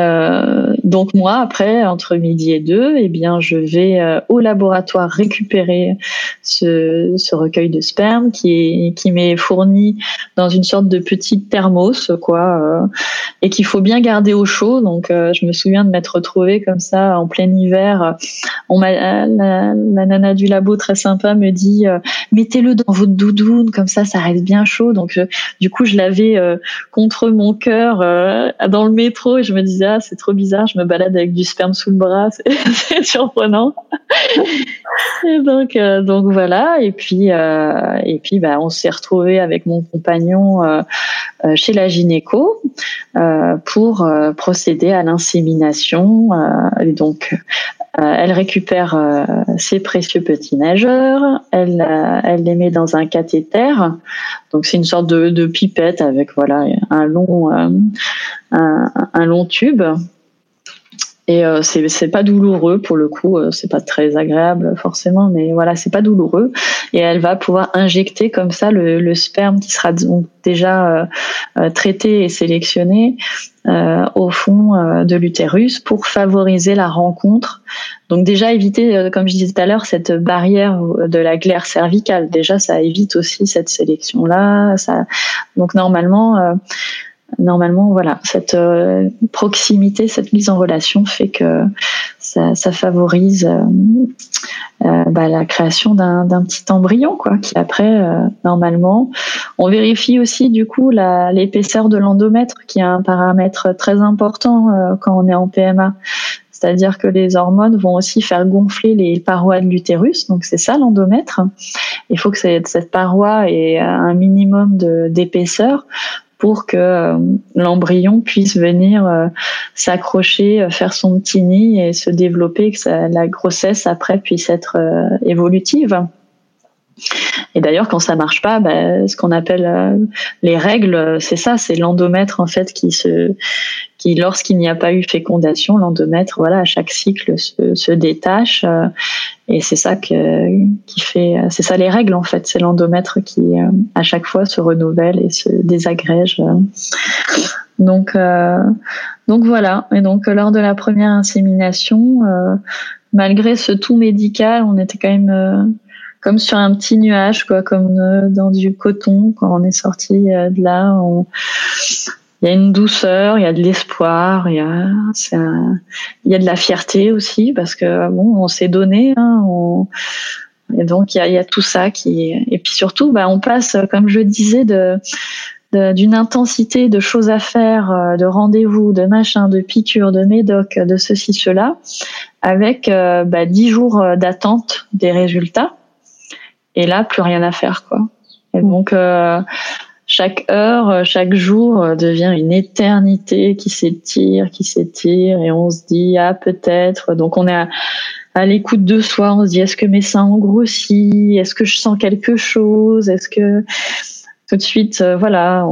Euh, donc moi, après, entre midi et deux, eh bien, je vais euh, au laboratoire récupérer ce, ce, recueil de sperme qui qui m'est fourni dans une sorte de petite thermos, quoi, euh, et qu'il faut bien garder au chaud. Donc, je me souviens de m'être retrouvée comme ça en plein hiver. On m'a la, la, nana du labo très sympa me dit mettez-le dans votre doudoune, comme ça, ça reste bien chaud. Donc, du coup, je l'avais contre mon cœur dans le métro et je me disais c'est trop bizarre, je me balade avec du sperme sous le bras, c'est [LAUGHS] surprenant. Donc, euh, donc voilà. Et puis, euh, et puis, bah, on s'est retrouvé avec mon compagnon euh, chez la gynéco pour procéder à l'insémination. et donc, elle récupère ses précieux petits nageurs, elle, elle les met dans un cathéter. Donc c'est une sorte de, de, pipette avec voilà un long un, long tube. Et euh, c'est pas douloureux pour le coup, euh, c'est pas très agréable forcément, mais voilà, c'est pas douloureux. Et elle va pouvoir injecter comme ça le, le sperme qui sera donc déjà euh, traité et sélectionné au fond de l'utérus pour favoriser la rencontre. Donc déjà éviter, comme je disais tout à l'heure, cette barrière de la glaire cervicale. Déjà, ça évite aussi cette sélection là. Ça, donc normalement normalement, voilà, cette euh, proximité, cette mise en relation fait que ça, ça favorise euh, euh bah, la création d'un petit embryon, quoi, qui après, normalement, on vérifie aussi du coup l'épaisseur de l'endomètre, qui est un paramètre très important quand on est en PMA. C'est-à-dire que les hormones vont aussi faire gonfler les parois de l'utérus, donc c'est ça l'endomètre. Il faut que cette paroi ait un minimum d'épaisseur pour que euh, l'embryon puisse venir euh, s'accrocher, euh, faire son petit nid et se développer, que la grossesse après puisse être évolutive. Et d'ailleurs, quand ça marche pas, bah, ce qu'on appelle les règles, c'est ça, c'est l'endomètre en fait qui se, qui lorsqu'il n'y a pas eu fécondation, l'endomètre, voilà, à chaque cycle se, se détache et c'est ça que, qui fait, c'est ça les règles en fait. C'est l'endomètre qui euh, à chaque fois se renouvelle et se désagrège. Donc, euh, donc voilà. Et donc lors de la première insémination, euh, malgré ce tout médical, on était quand même comme sur un petit nuage, quoi, comme dans du coton quand on est sorti de là. On, il y a une douceur, il y a de l'espoir, il y a, il y a de la fierté aussi parce que bon, on s'est donné, hein, on, et donc il y a, il y a tout ça qui, et puis surtout, bah, on passe, comme je disais, de d'une intensité de choses à faire, euh, de rendez-vous, de machin, de piqûres, de médoc, de ceci, cela, avec euh, bah, 10 jours euh, d'attente des résultats. Et là, plus rien à faire, quoi. Et donc, euh, chaque heure, chaque jour devient une éternité qui s'étire, qui s'étire, et on se dit ah peut-être. Donc on est à, à l'écoute de soi, on se dit est-ce que mes seins ont grossi, est-ce que je sens quelque chose, est-ce que tout de suite, euh, voilà.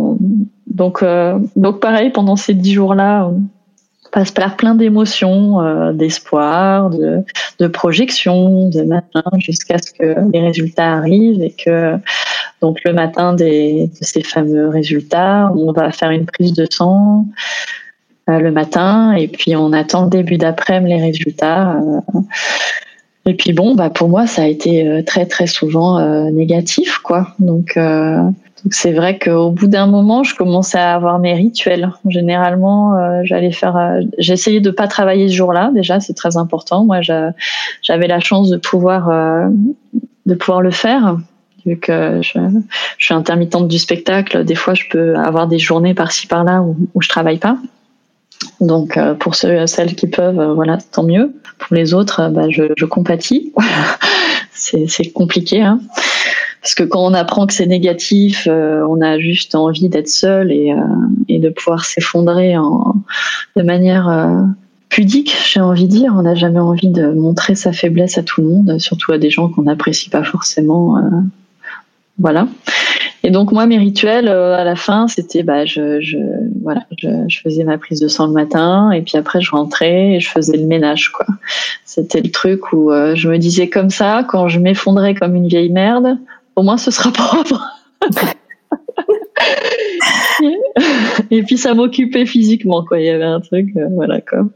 donc, euh, donc pareil, pendant ces dix jours-là, on passe par plein d'émotions, euh, d'espoir, de, de projection, de matin, jusqu'à ce que les résultats arrivent et que donc le matin des, de ces fameux résultats, on va faire une prise de sang le matin et puis on attend le début d'après-midi les résultats. et puis bon, bah pour moi ça a été très très souvent négatif quoi. Donc c'est vrai qu'au bout d'un moment, je commençais à avoir mes rituels. Généralement, euh, j'allais faire. Euh, J'essayais de pas travailler ce jour-là. Déjà, c'est très important. Moi, j'avais la chance de pouvoir euh, de pouvoir le faire vu que je, suis intermittente du spectacle. Des fois, je peux avoir des journées par-ci par-là où, où je travaille pas. Donc, pour ceux celles qui peuvent, voilà, tant mieux. Pour les autres, bah, je, je compatis. [LAUGHS] c'est compliqué. Hein. Parce que quand on apprend que c'est négatif, euh, on a juste envie d'être seul et, euh, de pouvoir s'effondrer de manière euh, pudique, j'ai envie de dire. On n'a jamais envie de montrer sa faiblesse à tout le monde, surtout à des gens qu'on n'apprécie pas forcément. voilà. Et donc moi, mes rituels à la fin, c'était bah je, je voilà, je, faisais ma prise de sang le matin et puis après je rentrais et je faisais le ménage quoi. C'était le truc où je me disais comme ça, quand je m'effondrais comme une vieille merde, au moins ce sera propre. [LAUGHS] et puis ça m'occupait physiquement quoi. Il y avait un truc, euh, voilà quoi.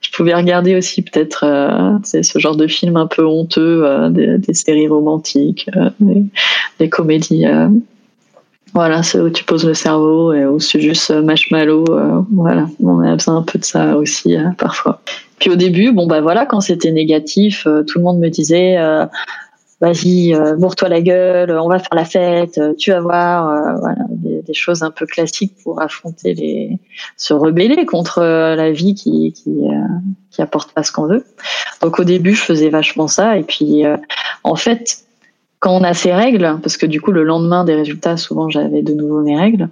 Je pouvais regarder aussi peut-être euh, ce genre de film un peu honteux, euh, des, séries romantiques, des, comédies. voilà, c'est où tu poses le cerveau et où c'est juste marshmallow. voilà, on a besoin un peu de ça aussi parfois. Puis au début, bon bah voilà, quand c'était négatif, tout le monde me disait vas-y, euh, bourre-toi la gueule, on va faire la fête, euh, tu vas voir, euh, voilà, des, choses un peu classiques pour affronter les, se rebeller contre la vie qui qui, qui apporte pas ce qu'on veut. Donc au début, je faisais vachement ça, et puis en fait, quand on a ces règles, parce que du coup le lendemain des résultats, souvent j'avais de nouveau mes règles,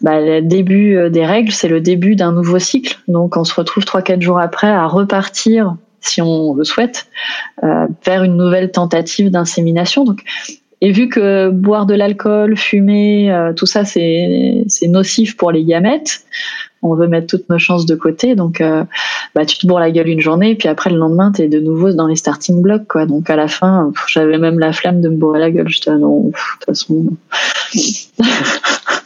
bah, le début des règles, c'est le début d'un nouveau cycle. Donc on se retrouve trois quatre jours après à repartir si on le souhaite, euh, faire une nouvelle tentative d'insémination. Donc, et vu que boire de l'alcool, fumer, euh, tout ça, c'est nocif pour les gamètes, on veut mettre toutes nos chances de côté. Donc, euh, bah, tu te bourres la gueule une journée, puis après, le lendemain, tu es de nouveau dans les starting blocks. Donc, à la fin, j'avais même la flamme de me bourrer la gueule. J'étais, ah non, de toute façon. [LAUGHS]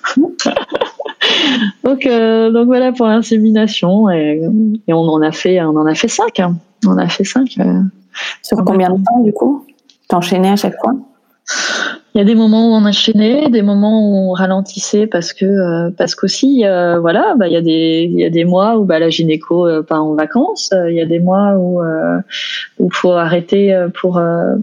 donc, euh, donc voilà pour l'insémination. Et, et, on en a fait, on en a fait cinq. Hein. On a fait cinq. Euh, Sur combien de temps, du coup T'enchaînais à chaque fois? Il y a des moments où on enchaînait, des moments où on ralentissait parce que euh, parce qu'aussi euh, voilà, bah il y a des il y a des mois où bah la gynéco euh, part en vacances, il y a des mois où où faut arrêter pour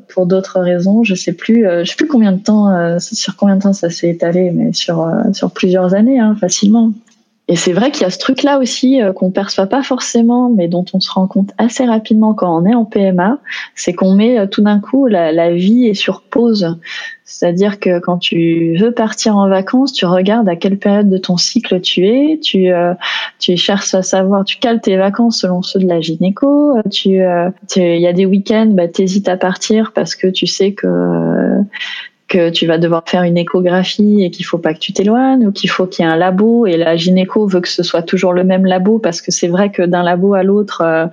pour d'autres raisons, je sais plus je sais plus combien de temps sur combien de temps ça s'est étalé mais sur sur plusieurs années hein, facilement. Et c'est vrai qu'il y a ce truc-là aussi euh, qu'on perçoit pas forcément, mais dont on se rend compte assez rapidement quand on est en PMA, c'est qu'on met euh, tout d'un coup la, vie est sur pause. C'est-à-dire que quand tu veux partir en vacances, tu regardes à quelle période de ton cycle tu es, tu euh, tu cherches à savoir, tu cales tes vacances selon ceux de la gynéco, tu il y a des week-ends, bah t'hésites à partir parce que tu sais que que tu vas devoir faire une échographie et qu'il faut pas que tu t'éloignes ou qu'il faut qu'il y ait un labo. Et la gynéco veut que ce soit toujours le même labo parce que c'est vrai que d'un labo à l'autre euh,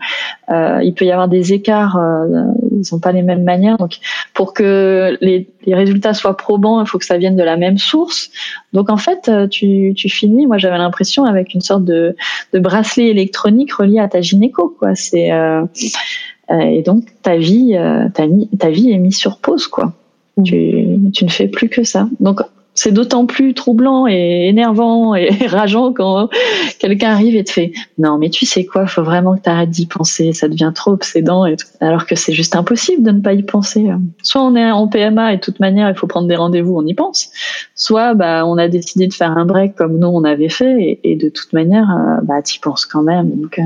euh, il peut y avoir des écarts euh, ils sont pas les mêmes manières. Donc pour que les, les, résultats soient probants il faut que ça vienne de la même source. Donc en fait tu, tu finis moi j'avais l'impression avec une sorte de, de bracelet électronique relié à ta gynéco quoi. C'est et donc ta vie ta, ta vie est mise sur pause quoi tu, tu ne fais plus que ça. Donc c'est d'autant plus troublant et énervant et [LAUGHS] rageant quand quelqu'un arrive et te fait non mais tu sais quoi faut vraiment que tu arrêtes d'y penser ça devient trop obsédant et alors que c'est juste impossible de ne pas y penser. Soit on est en PMA et de toute manière il faut prendre des rendez-vous on y pense. Soit bah on a décidé de faire un break comme nous on avait fait et, de toute manière euh, bah y penses quand même. Donc euh,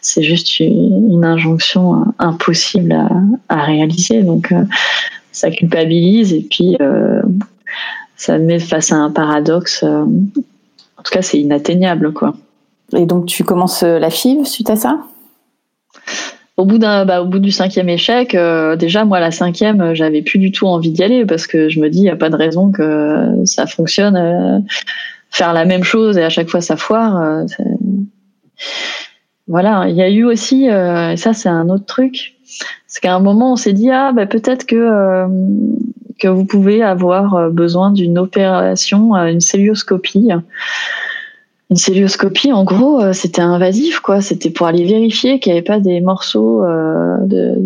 c'est juste une, injonction impossible à, réaliser. Donc euh, ça culpabilise et puis euh, ça met face à un paradoxe. en tout cas, c'est inatteignable, quoi. Et donc, tu commences la FIV suite à ça? Au bout d'un, bah, au bout du cinquième échec, déjà moi la cinquième, j'avais plus du tout envie d'y aller parce que je me dis il y a pas de raison que ça fonctionne. faire la même chose et à chaque fois ça foire. voilà, il y a eu aussi, et ça c'est un autre truc, c'est qu'à un moment, on s'est dit ah bah, peut-être que euh, que vous pouvez avoir euh, besoin d'une opération, euh, une celluloscopie. Une celluloscopie, en gros, c'était invasif, quoi. C'était pour aller vérifier qu'il n'y avait pas des morceaux de,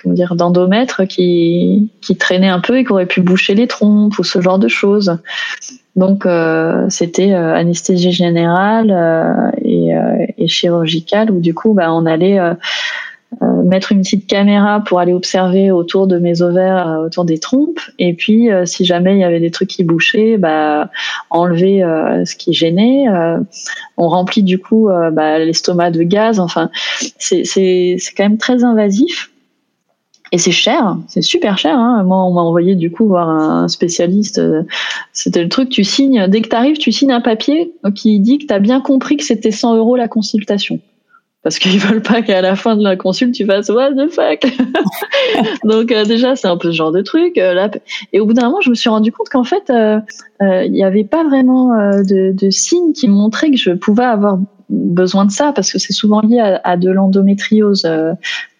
comment dire d'endomètre qui qui traînaient un peu et qui auraient pu boucher les trompes ou ce genre de choses. Donc c'était anesthésie générale et, et, chirurgicale où du coup bah, on allait euh, mettre une petite caméra pour aller observer autour de mes ovaires, euh, autour des trompes, et puis euh, si jamais il y avait des trucs qui bouchaient, bah, enlever ce qui gênait. on remplit du coup bah, l'estomac de gaz. Enfin, c'est quand même très invasif. Et c'est cher, c'est super cher. Hein. Moi, on m'a envoyé du coup voir un spécialiste. C'était le truc, tu signes, dès que tu arrives, tu signes un papier qui dit que tu as bien compris que c'était 100 euros la consultation parce qu'ils [LAUGHS] veulent pas qu'à la fin de la consulte tu fasses what the fuck? [LAUGHS] Donc euh, déjà c'est un peu ce genre de truc euh, et au bout d'un moment je me suis rendu compte qu'en fait euh, il n'y avait pas vraiment de, de signes qui montraient que je pouvais avoir besoin de ça parce que c'est souvent lié à, de l'endométriose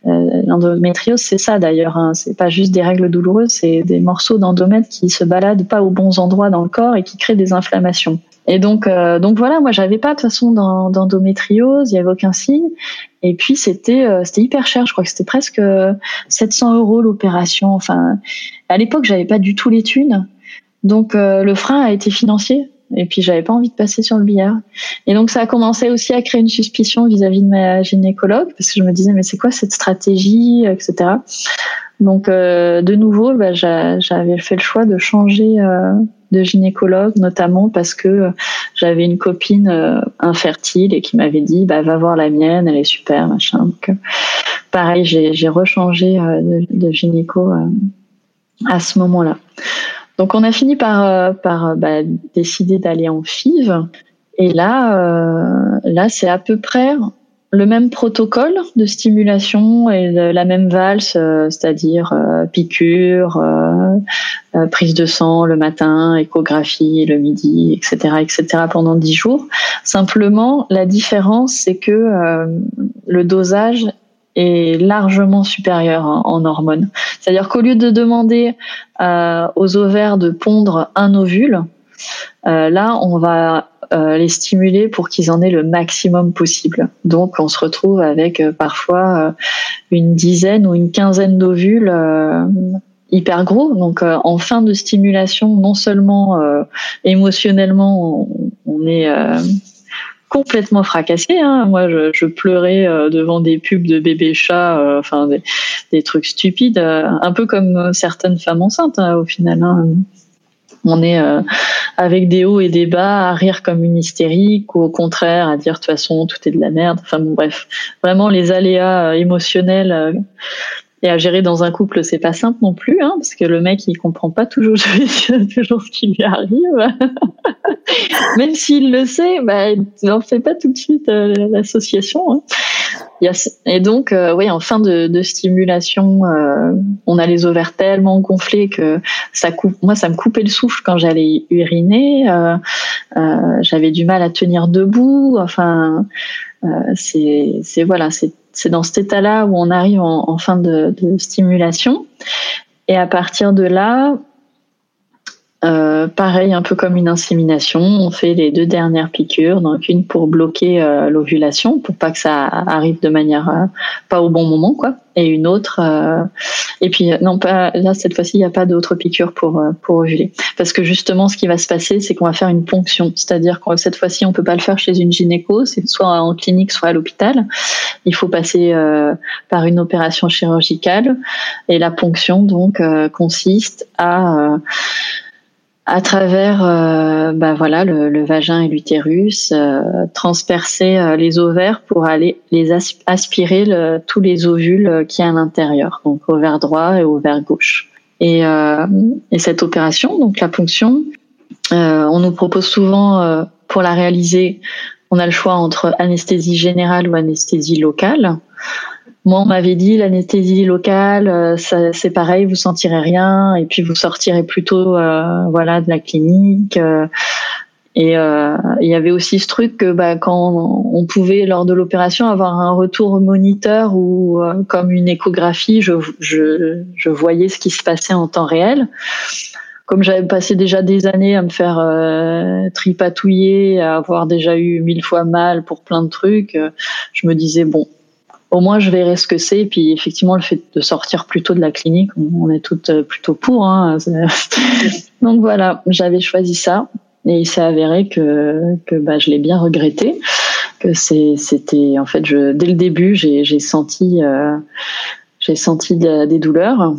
l'endométriose c'est ça d'ailleurs hein. c'est pas juste des règles douloureuses c'est des morceaux d'endomètre qui se baladent pas aux bons endroits dans le corps et qui créent des inflammations et donc, euh, donc voilà, moi j'avais pas de toute façon d'endométriose, il y avait aucun signe. Et puis c'était euh, c'était hyper cher, je crois que c'était presque 700 euros l'opération. Enfin, à l'époque j'avais pas du tout les thunes, donc euh, le frein a été financier. Et puis j'avais pas envie de passer sur le billard. Et donc ça a commencé aussi à créer une suspicion vis-à-vis de ma gynécologue parce que je me disais mais c'est quoi cette stratégie, etc. Donc de nouveau, bah, j'avais fait le choix de changer de gynécologue, notamment parce que j'avais une copine euh, infertile et qui m'avait dit bah va voir la mienne, elle est super, machin. Donc, euh, pareil, j'ai rechangé euh, de, gynéco à ce moment-là. Donc on a fini par, par bah, décider d'aller en FIV. Et là, là c'est à peu près le même protocole de stimulation et la même valse, euh, c'est-à-dire euh, piqûre, euh, prise de sang le matin, échographie le midi, etc., etc. pendant dix jours. Simplement, la différence, c'est que le dosage est largement supérieur en hormones. C'est-à-dire qu'au lieu de demander aux ovaires de pondre un ovule, là, on va euh, les stimuler pour qu'ils en aient le maximum possible. Donc on se retrouve avec euh, parfois euh, une dizaine ou une quinzaine d'ovules hyper gros. Donc en fin de stimulation, non seulement émotionnellement on, est complètement fracassé. Hein. Moi, je, pleurais devant des pubs de bébés chats, enfin des, trucs stupides, un peu comme certaines femmes enceintes hein, au final. Hein. On est euh, avec des hauts et des bas, à rire comme une hystérique, ou au contraire à dire de toute façon tout est de la merde. Enfin bon, bref, vraiment les aléas euh, émotionnels euh, et à gérer dans un couple, c'est pas simple non plus, hein, parce que le mec il comprend pas toujours, [LAUGHS] toujours ce qui lui arrive. [LAUGHS] Même s'il le sait, bah, il n'en fait pas tout de suite l'association. Hein. Et donc, euh, oui, en fin de, stimulation, euh, on a les ovaires tellement gonflés que ça coupe. Moi, ça me coupait le souffle quand j'allais uriner. Euh, j'avais du mal à tenir debout. Enfin, c'est voilà, c'est dans cet état-là où on arrive en, fin de stimulation. Et à partir de là, euh, pareil, un peu comme une insémination, on fait les deux dernières piqûres, donc une pour bloquer euh, l'ovulation, pour pas que ça arrive de manière euh, pas au bon moment, quoi, et une autre. et puis non, pas là cette fois-ci, il n'y a pas d'autre piqûre pour pour ovuler, parce que justement, ce qui va se passer, c'est qu'on va faire une ponction, c'est-à-dire que cette fois-ci, on peut pas le faire chez une gynéco, c'est soit en clinique, soit à l'hôpital. Il faut passer par une opération chirurgicale, et la ponction donc consiste à à travers euh, bah voilà le, le, vagin et l'utérus, euh, transpercer euh, les ovaires pour aller les aspirer tous les ovules qui y a à l'intérieur, donc ovaire droit et ovaire gauche. Et, euh, et cette opération, donc la ponction, euh, on nous propose souvent euh, pour la réaliser, on a le choix entre anesthésie générale ou anesthésie locale. Moi, on m'avait dit l'anesthésie locale, euh, c'est pareil, vous sentirez rien et puis vous sortirez plutôt, euh, voilà, de la clinique. Euh, et euh, il y avait aussi ce truc que bah, quand on pouvait lors de l'opération avoir un retour moniteur ou comme une échographie, je, je, je, voyais ce qui se passait en temps réel. Comme j'avais passé déjà des années à me faire tripatouiller, à avoir déjà eu mille fois mal pour plein de trucs, je me disais bon, au moins je verrai ce que c'est. Et puis effectivement, le fait de sortir plutôt de la clinique, on est toutes euh, plutôt pour. Hein. [LAUGHS] Donc voilà, j'avais choisi ça. Et il s'est avéré que, que bah, je l'ai bien regretté. Que c'était en fait, dès le début, j'ai senti, euh, j'ai senti des douleurs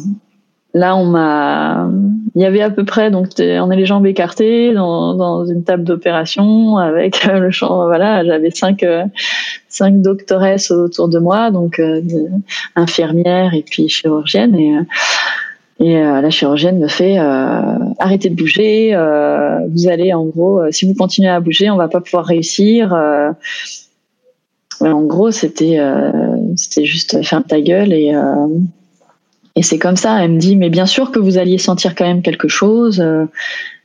Là, on m'a, il y avait à peu près, donc on est les jambes écartées dans, dans une table d'opération avec euh, le champ. Voilà, j'avais cinq euh, cinq doctoresses autour de moi, donc euh, infirmières et puis chirurgienne et et la chirurgienne me fait arrêtez de bouger. vous allez en gros, si vous continuez à bouger, on va pas pouvoir réussir. en gros, c'était c'était juste ferme ta gueule et et c'est comme ça, elle me dit, mais bien sûr que vous alliez sentir quand même quelque chose. Euh,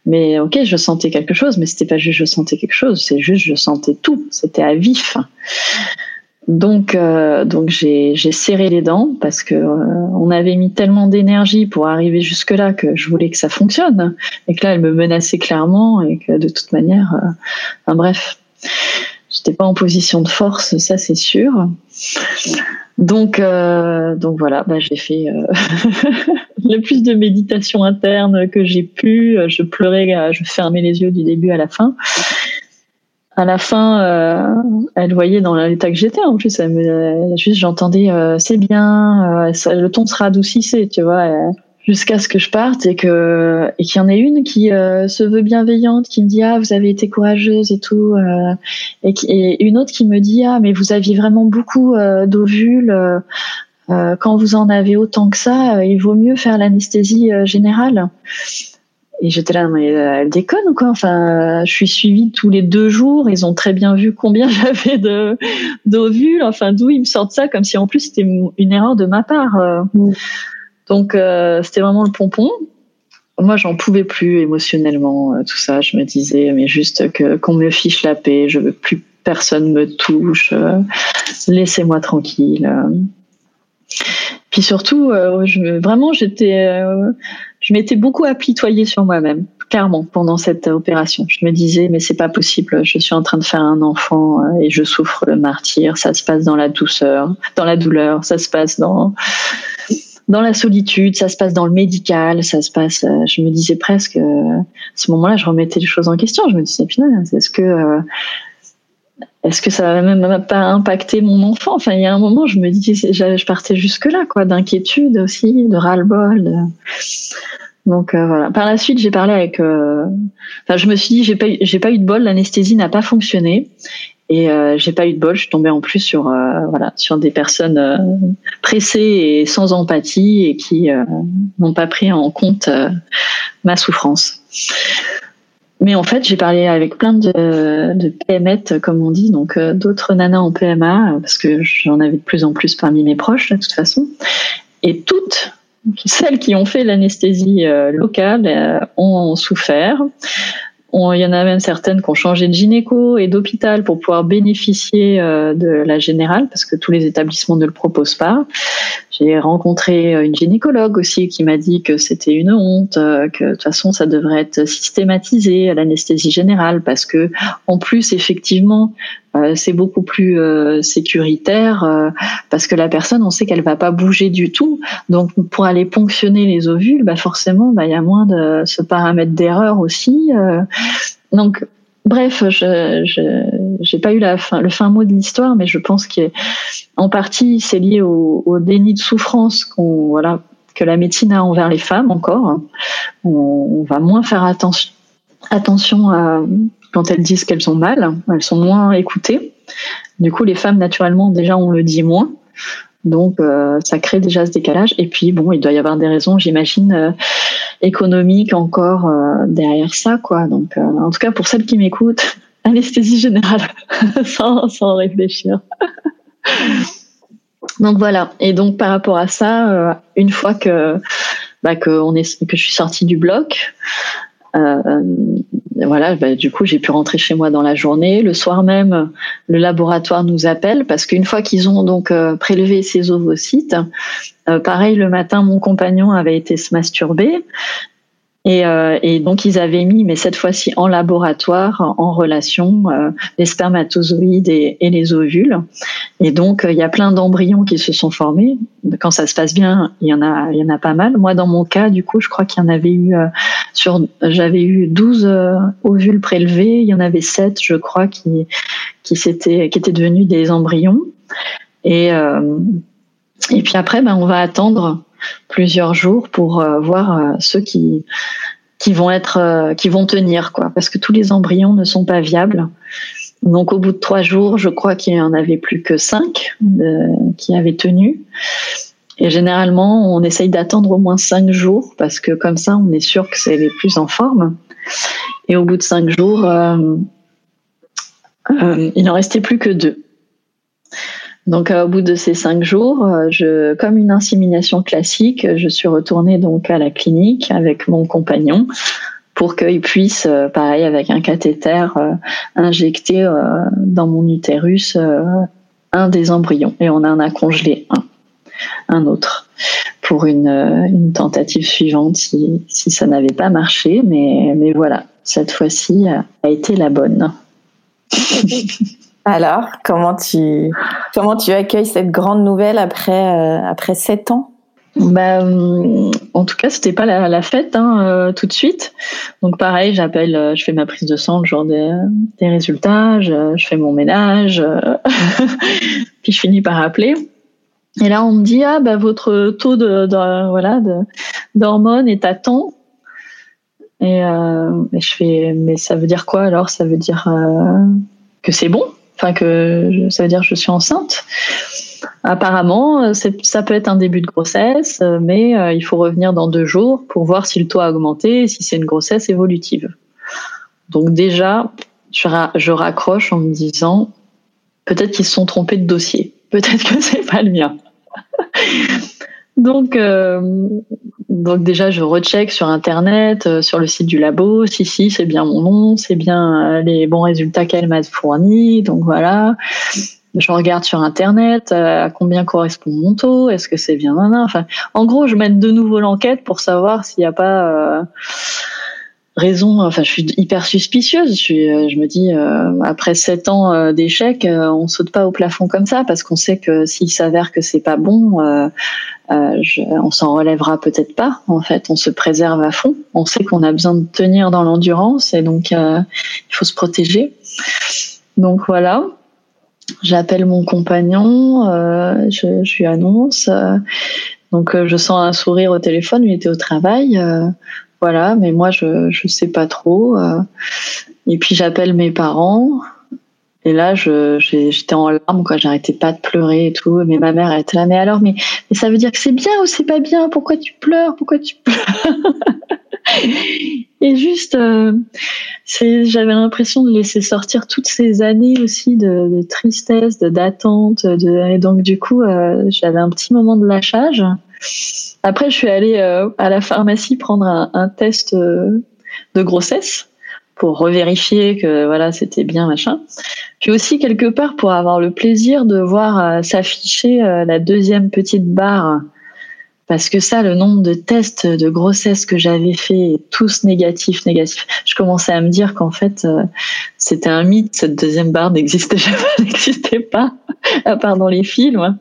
mais ok, je sentais quelque chose, mais c'était pas juste je sentais quelque chose, c'est juste je sentais tout. C'était à vif. Donc, euh, donc j'ai, serré les dents parce que euh, on avait mis tellement d'énergie pour arriver jusque là que je voulais que ça fonctionne et que là elle me menaçait clairement et que de toute manière, enfin bref, j'étais pas en position de force, ça c'est sûr. Donc, euh, donc voilà, bah, j'ai fait euh, [LAUGHS] le plus de méditation interne que j'ai pu. Je pleurais, euh, je fermais les yeux du début à la fin. À la fin, elle voyait dans l'état que j'étais. En plus, elle me, juste j'entendais, c'est bien, le ton se radoucissait, tu vois jusqu'à ce que je parte et que et qu'il y en ait une qui euh, se veut bienveillante, qui me dit ah vous avez été courageuse et tout, euh, et, et, une autre qui me dit ah mais vous aviez vraiment beaucoup euh, d'ovules. quand vous en avez autant que ça, il vaut mieux faire l'anesthésie générale. Et j'étais là, mais elle déconne ou quoi? Enfin, je suis suivie tous les deux jours. Ils ont très bien vu combien [LAUGHS] j'avais de d'ovules. Enfin, d'où ils me sortent ça Comme si en plus c'était une erreur de ma part. Mm. Donc euh, c'était vraiment le pompon. Moi, j'en pouvais plus émotionnellement, euh, tout ça. Je me disais, mais juste qu'on me fiche la paix. Je veux plus personne me touche. Euh, laissez-moi tranquille. Puis surtout, je, vraiment, j'étais, je m'étais beaucoup apitoyée sur moi-même, clairement, pendant cette opération. Je me disais, mais c'est pas possible. Je suis en train de faire un enfant et je souffre le martyr. Ça se passe dans la douceur, dans la douleur. Ça se passe dans dans la solitude, ça se passe dans le médical, ça se passe. Euh, je me disais presque, euh, à ce moment-là, je remettais les choses en question. Je me disais, putain, est-ce que, euh, est-ce que ça va même pas impacter mon enfant? Enfin, il y a un moment, je me dis, je partais jusque là, quoi, d'inquiétude aussi, de ras-le-bol. Donc voilà. Par la suite, j'ai parlé avec. Enfin, je me suis dit, j'ai pas, j'ai pas eu de bol, l'anesthésie n'a pas fonctionné. Et euh, j'ai pas eu de bol, je suis tombée en plus sur euh, voilà sur des personnes euh, pressées et sans empathie et qui n'ont pas pris en compte ma souffrance. Mais en fait, j'ai parlé avec plein de, de PMET, comme on dit, donc d'autres nanas en PMA, parce que j'en avais de plus en plus parmi mes proches, de toute façon. Et toutes celles qui ont fait l'anesthésie locale ont souffert il y en a même certaines qui ont changé de gynéco et d'hôpital pour pouvoir bénéficier euh, de la générale parce que tous les établissements ne le proposent pas. J'ai rencontré euh, une gynécologue aussi qui m'a dit que c'était une honte, euh, que de toute façon ça devrait être systématisé à l'anesthésie générale parce que en plus effectivement euh, c'est beaucoup plus euh, sécuritaire euh, parce que la personne, on sait qu'elle va pas bouger du tout. Donc, pour aller ponctionner les ovules, bah forcément, bah, il y a moins de ce paramètre d'erreur aussi. donc, bref, je j'ai pas eu la fin, le fin mot de l'histoire, mais je pense qu'en partie, c'est lié au, au, déni de souffrance qu'on voilà que la médecine a envers les femmes encore. On, on va moins faire attention attention à quand elles disent qu'elles ont mal, elles sont moins écoutées. Du coup, les femmes, naturellement, déjà, on le dit moins. Donc ça crée déjà ce décalage. Et puis bon, il doit y avoir des raisons, j'imagine, économiques encore derrière ça, quoi. Donc en tout cas pour celles qui m'écoutent, [LAUGHS] anesthésie générale, [LAUGHS] sans, réfléchir. [LAUGHS] donc voilà. Et donc par rapport à ça, une fois que bah, que je suis sortie du bloc, euh, voilà, bah, du coup, j'ai pu rentrer chez moi dans la journée. Le soir même, le laboratoire nous appelle parce qu'une fois qu'ils ont donc euh, prélevé ces ovocytes, euh, pareil, le matin, mon compagnon avait été se masturber et, euh, et, donc ils avaient mis, mais cette fois-ci en laboratoire, en relation, euh, les spermatozoïdes et, et, les ovules. Et donc euh, il y a plein d'embryons qui se sont formés. Quand ça se passe bien, il y en a, il y en a pas mal. Moi, dans mon cas, du coup, je crois qu'il y en avait eu sur, j'avais eu 12 ovules prélevés. Il y en avait 7, je crois, qui qui s'étaient, qui étaient devenus des embryons. Et et puis après, ben, on va attendre plusieurs jours pour euh, voir euh, ceux qui qui vont être euh, qui vont tenir quoi. Parce que tous les embryons ne sont pas viables. Donc au bout de trois jours je crois qu'il y en avait plus que cinq qui avaient tenu. Et généralement on essaye d'attendre au moins cinq jours parce que comme ça on est sûr que c'est les plus en forme. Et au bout de cinq jours il n'en restait plus que deux donc, euh, au bout de ces cinq jours, euh, comme une insémination classique, je suis retournée donc à la clinique avec mon compagnon pour qu'il puisse, euh, pareil, avec un cathéter, injecter dans mon utérus un des embryons. Et on en a congelé un, un autre pour une, tentative suivante si, ça n'avait pas marché. Mais voilà, cette fois-ci a été la bonne. [LAUGHS] Alors, comment tu, comment tu accueilles cette grande nouvelle après, euh, après sept ans? Bah, euh, en tout cas, c'était pas la, fête hein, euh, tout de suite. Donc pareil, j'appelle, je fais ma prise de sang, le jour des, résultats, je, fais mon ménage, [LAUGHS] puis je finis par appeler. Et là, on me dit ah bah votre taux de, de voilà d'hormones est à temps. Et, et, je fais mais ça veut dire quoi alors? Ça veut dire que c'est bon enfin que ça veut dire que je suis enceinte. Apparemment, ça peut être un début de grossesse, mais euh, il faut revenir dans deux jours pour voir si le taux a augmenté et si c'est une grossesse évolutive. Donc déjà, je raccroche en me disant, peut-être qu'ils se sont trompés de dossier, peut-être que c'est pas le mien. [LAUGHS] Donc, euh, donc déjà, je recheck sur Internet, euh, sur le site du labo, si, si, c'est bien mon nom, c'est bien euh, les bons résultats qu'elle m'a fournis. Donc voilà, je regarde sur Internet à combien correspond mon taux, est-ce que c'est bien, Enfin, en gros, je mène de nouveau l'enquête pour savoir s'il n'y a pas raison. Enfin, je suis hyper suspicieuse. Je, suis, je me dis, après sept ans d'échec, on saute pas au plafond comme ça parce qu'on sait que s'il s'avère que c'est pas bon, euh, je, on s'en relèvera peut-être pas. En fait, on se préserve à fond. On sait qu'on a besoin de tenir dans l'endurance et donc euh, il faut se protéger. Donc voilà. J'appelle mon compagnon, euh, je, je, lui annonce. Euh, donc je sens un sourire au téléphone. Il était au travail. Voilà, mais moi je je sais pas trop. et puis j'appelle mes parents. Et là, j'étais en larmes, quoi. J'arrêtais pas de pleurer et tout. Mais ma mère, était là. Mais alors, mais, mais ça veut dire que c'est bien ou c'est pas bien? Pourquoi tu pleures? Pourquoi tu pleures? [LAUGHS] Et juste, euh, j'avais l'impression de laisser sortir toutes ces années aussi de, de tristesse, de d'attente. De, et donc, du coup, euh, j'avais un petit moment de lâchage. Après, je suis allée euh, à la pharmacie prendre un, test euh, de grossesse pour revérifier que voilà c'était bien machin. Puis aussi quelque part pour avoir le plaisir de voir euh, s'afficher la deuxième petite barre parce que ça le nombre de tests de grossesse que j'avais fait tous négatifs négatifs. Je commençais à me dire qu'en fait c'était un mythe cette deuxième barre n'existait [LAUGHS] n'existait pas à part dans les films.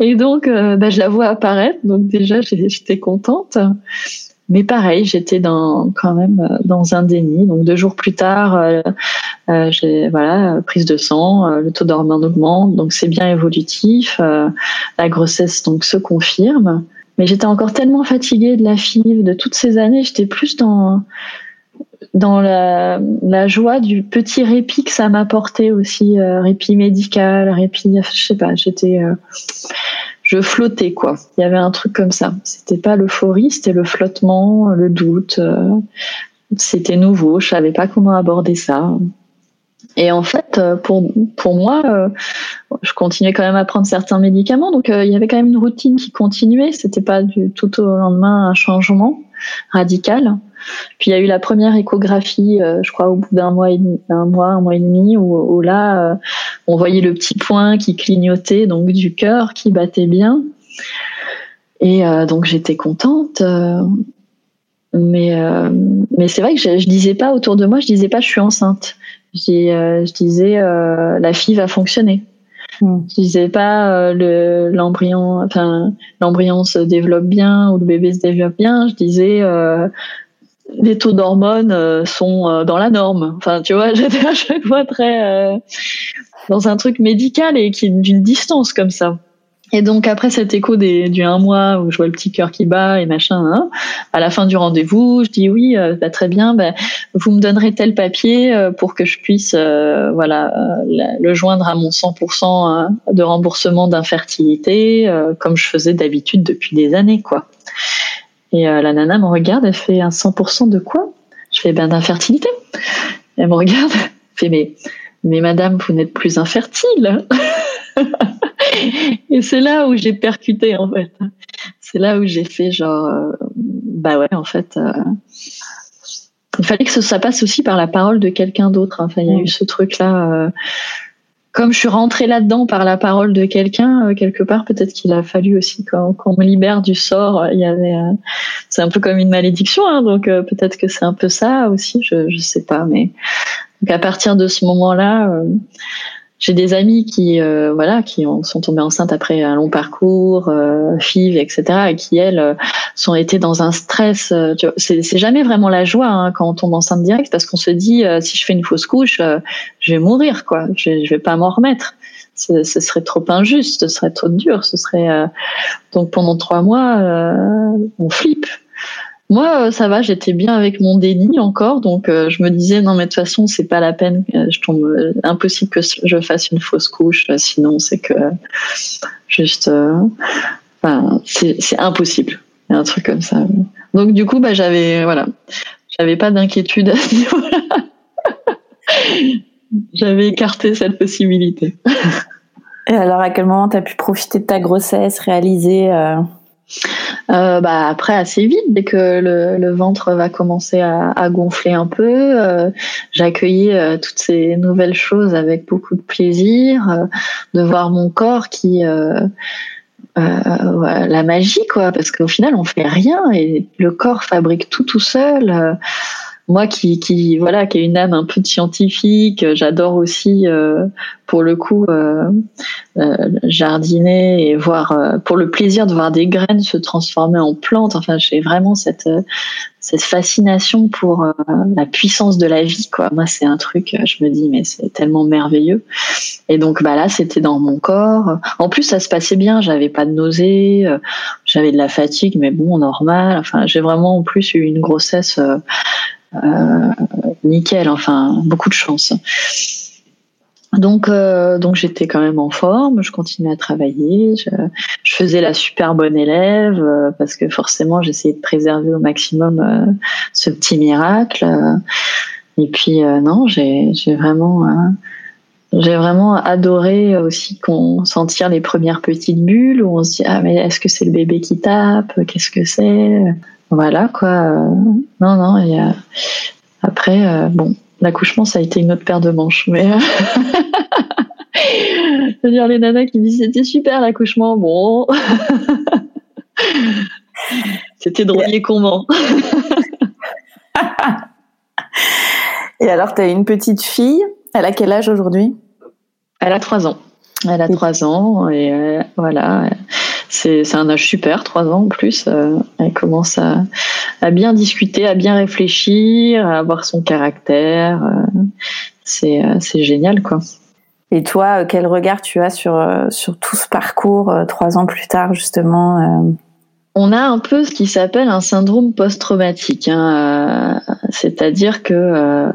Et donc, bah, je la vois apparaître. Donc déjà, j'étais contente. Mais pareil, j'étais dans quand même euh, dans un déni. Donc deux jours plus tard, euh, euh, j'ai voilà prise de sang, le taux d'hormones augmente, donc c'est bien évolutif. la grossesse donc se confirme. Mais j'étais encore tellement fatiguée de la FIV, de toutes ces années. J'étais plus dans dans la, joie du petit répit que ça m'apportait aussi, répit médical, répit, je sais pas, j'étais, je flottais quoi. Il y avait un truc comme ça. C'était pas l'euphorie, c'était le flottement, le doute. c'était nouveau, je savais pas comment aborder ça. Et en fait, euh, pour, pour moi, euh, je continuais quand même à prendre certains médicaments, donc euh, il y avait quand même une routine qui continuait. C'était pas du tout au lendemain un changement radical. Puis il y a eu la première échographie, je crois au bout d'un mois, et demi, un mois, un mois et demi, où, là, on voyait le petit point qui clignotait, donc du cœur qui battait bien. Et donc j'étais contente. mais mais c'est vrai que je, je disais pas autour de moi, je disais pas je suis enceinte euh, je disais euh, la fille va fonctionner. Hmm. Je disais pas euh, le l'embryon, enfin l'embryon se développe bien ou le bébé se développe bien. Je disais les taux d'hormones sont dans la norme. Enfin, tu vois, [LAUGHS] j'étais à chaque fois très dans un truc médical et qui d'une distance comme ça. Et donc après cet écho du un mois où je vois le petit cœur qui bat et machin, hein, à la fin du rendez-vous, je dis oui, euh, bah, très bien, bah, vous me donnerez tel papier euh, pour que je puisse euh, voilà le joindre à mon 100% de remboursement d'infertilité, comme je faisais d'habitude depuis des années quoi. Et la nana me regarde, elle fait un 100% de quoi? Je fais ben d'infertilité. Elle me regarde, elle fait mais mais madame vous n'êtes plus infertile. [LAUGHS] Et c'est là où j'ai percuté en fait. C'est là où j'ai fait genre, euh, bah ouais, en fait, euh, il fallait que ça passe aussi par la parole de quelqu'un d'autre. Hein. Enfin, il y a eu ce truc-là. Euh, comme je suis rentrée là-dedans par la parole de quelqu'un, quelque part, peut-être qu'il a fallu aussi qu'on me libère du sort. Il y avait, c'est un peu comme une malédiction, hein, donc peut-être que c'est un peu ça aussi. Je, je sais pas, mais donc à partir de ce moment-là j'ai des amis qui euh, voilà qui ont, sont tombés enceintes après un long parcours euh, FIV etc et qui elles euh, sont été dans un stress euh, c'est, c'est jamais vraiment la joie hein, quand on tombe enceinte direct parce qu'on se dit si je fais une fausse couche je vais mourir quoi. Je, je vais pas m'en remettre. Ce, ce, serait trop injuste ce serait trop dur ce serait donc pendant trois mois on flippe moi, euh, ça va, j'étais bien avec mon déni encore, donc euh, je me disais non mais de toute façon c'est pas la peine, je tombe impossible que je fasse une fausse couche, sinon c'est que juste, euh, enfin, c'est impossible, un truc comme ça. Donc du coup bah j'avais voilà, j'avais pas d'inquiétude à ce niveau-là. [LAUGHS] j'avais écarté cette possibilité. Et alors à quel moment tu as pu profiter de ta grossesse, réaliser euh, bah après assez vite dès que le, ventre va commencer à, gonfler un peu euh, euh, toutes ces nouvelles choses avec beaucoup de plaisir euh, de voir mon corps qui la magie quoi. Parce qu'au final on fait rien et le corps fabrique tout tout seul moi qui, qui voilà qui a une âme un peu scientifique j'adore aussi euh, pour le coup euh, euh, jardiner et voir euh, pour le plaisir de voir des graines se transformer en plantes. Enfin j'ai vraiment cette cette fascination pour la puissance de la vie quoi. Moi c'est un truc je me dis mais c'est tellement merveilleux. Et donc bah là c'était dans mon corps. En plus ça se passait bien. J'avais pas de nausées j'avais de la fatigue mais bon normal. Enfin j'ai vraiment en plus eu une grossesse euh, nickel, enfin beaucoup de chance. Donc, euh, donc j'étais quand même en forme, je continuais à travailler, je, faisais la super bonne élève euh, parce que forcément j'essayais de préserver au maximum euh, ce petit miracle. et puis non, j'ai vraiment, j'ai vraiment adoré aussi qu'on sentir les premières petites bulles où on se dit ah mais est-ce que c'est le bébé qui tape, qu'est-ce que c'est? Voilà quoi. Euh, non, non, il y a... Après, euh, bon, l'accouchement, ça a été une autre paire de manches. Mais. [LAUGHS] C'est-à-dire les nanas qui disent c'était super l'accouchement, bon. [LAUGHS] c'était drôle comment. [LAUGHS] Et alors, tu as une petite fille. Elle a quel âge aujourd'hui? Elle a 3 ans. Elle a 3 ans et euh, voilà c'est un âge super, trois ans en plus. Euh, elle commence à, à, bien discuter, à bien réfléchir, à avoir son caractère. Euh, c'est euh, c'est génial, quoi. Et toi, quel regard tu as sur, sur tout ce parcours trois ans plus tard, justement on a un peu ce qui s'appelle un syndrome post-traumatique. Hein, euh, C'est-à-dire que euh,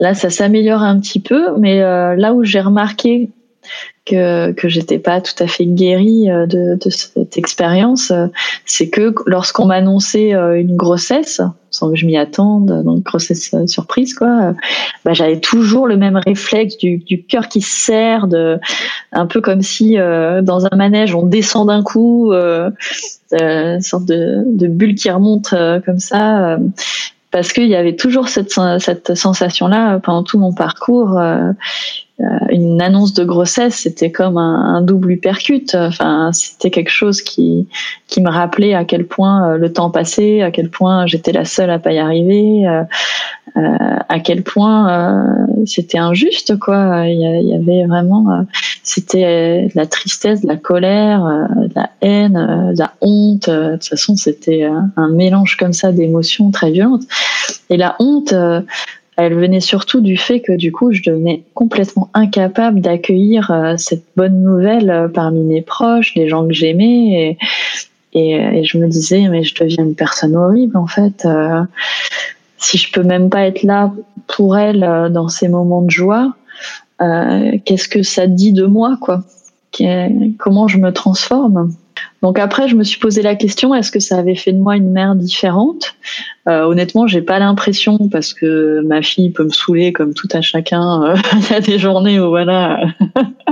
là, ça s'améliore un petit peu, mais euh, là où j'ai remarqué que, que j'étais pas tout à fait guérie de, de cette expérience, c'est que lorsqu'on m'annonçait une grossesse, sans que je m'y attende, donc grossesse surprise quoi, bah, j'avais toujours le même réflexe du, cœur qui se serre, de, un peu comme si dans un manège on descend d'un coup euh, une sorte de, bulle qui remonte euh, comme ça euh, parce qu'il y avait toujours cette sensation-là pendant tout mon parcours. Une annonce de grossesse, c'était comme un, un, double uppercut. Enfin, c'était quelque chose qui qui me rappelait à quel point le temps passait, à quel point j'étais la seule à pas y arriver, euh, à quel point euh, c'était injuste quoi. Il y, avait vraiment euh, c'était de la tristesse de la colère de la haine de la honte. De toute façon c'était un mélange comme ça d'émotions très violentes. Et la honte elle venait surtout du fait que du coup je devenais complètement incapable d'accueillir cette bonne nouvelle parmi mes proches les gens que j'aimais et, et, je me disais mais je deviens une personne horrible en fait si je peux même pas être là pour elle euh, dans ces moments de joie, euh, qu'est-ce que ça dit de moi, quoi? Comment je me transforme? Donc après, je me suis posé la question est-ce que ça avait fait de moi une mère différente? Euh, Honnêtement, j'ai pas l'impression parce que ma fille peut me saouler comme tout à chacun. Euh, [LAUGHS] il y a des journées où voilà,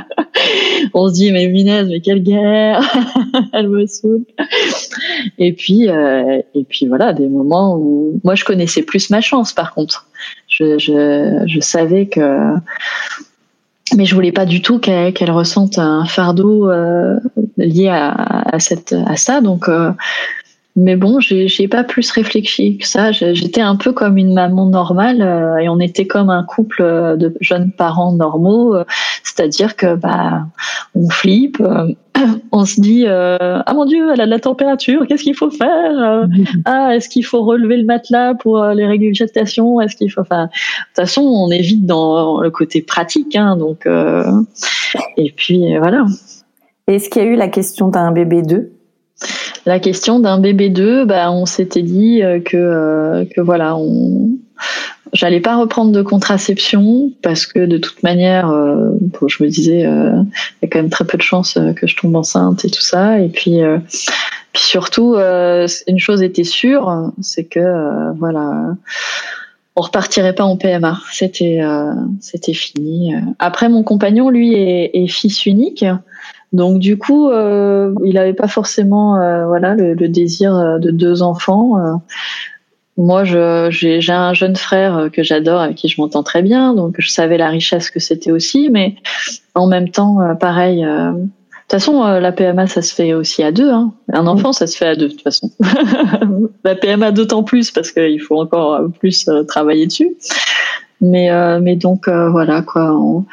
[LAUGHS] on se dit mais Minez, mais quelle guerre [LAUGHS] Elle me saoule. Et puis euh, et puis voilà, des moments où moi je connaissais plus ma chance. Par contre, je je, je savais que mais je voulais pas du tout qu'elle ressente un fardeau euh, lié à, à, cette à ça donc euh, mais bon, j'ai pas plus réfléchi que ça. J'étais un peu comme une maman normale euh, et on était comme un couple euh, de jeunes parents normaux. Euh, c'est-à-dire que bah on flippe, [COUGHS] on se dit ah mon Dieu, elle a de la température, qu'est-ce qu'il faut faire Ah, est-ce qu'il faut relever le matelas pour les régurgitations Est-ce qu'il faut Enfin, de toute façon, on est vite dans le côté pratique, hein, donc et puis voilà. Est-ce qu'il y a eu la question d'un bébé 2 la question d'un bébé 2, bah, on s'était dit euh, que, euh, que voilà, on, j'allais pas reprendre de contraception parce que de toute manière, euh, je me disais, il y a quand même très peu de chances que je tombe enceinte et tout ça. Et puis, puis surtout, une chose était sûre, c'est que voilà on repartirait pas en PMA. C'était c'était fini. Après, mon compagnon, lui, est, est fils unique. Donc du coup, euh, il n'avait pas forcément euh, voilà le, désir euh, de deux enfants. Moi, j'ai un jeune frère que j'adore, avec qui je m'entends très bien, donc je savais la richesse que c'était aussi, mais en même temps, pareil. de toute façon, la PMA, ça se fait aussi à deux. Hein. Un enfant, ça se fait à deux, de toute façon. [LAUGHS] la PMA d'autant plus parce qu'il faut encore plus travailler dessus. Mais, euh, mais donc euh, voilà quoi. On,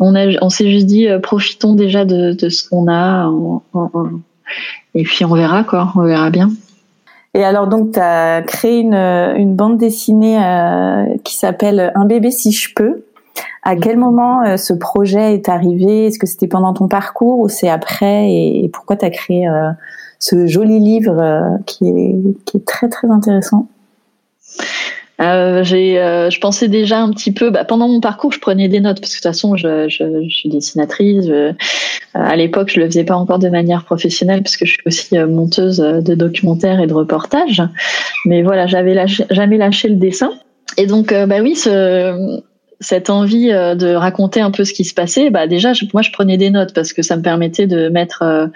on, on s'est juste dit euh, profitons déjà de, de ce qu'on a et puis on verra quoi. On verra bien. Et alors donc tu as créé une, une bande dessinée qui s'appelle Un bébé si je peux. À quel moment ce projet est arrivé? Est-ce que c'était pendant ton parcours ou c'est après? Et, pourquoi tu as créé ce joli livre qui, est, qui est très très intéressant? Euh, j'ai, euh, je pensais déjà un petit peu. Bah, pendant mon parcours, je prenais des notes parce que de toute façon, je, je, je suis dessinatrice. Euh, à l'époque, je le faisais pas encore de manière professionnelle parce que je suis aussi euh, monteuse de documentaires et de reportages. Mais voilà, j'avais jamais lâché le dessin. Et donc, bah oui, ce, cette envie euh, de raconter un peu ce qui se passait, bah déjà, moi, je prenais des notes parce que ça me permettait de mettre, euh,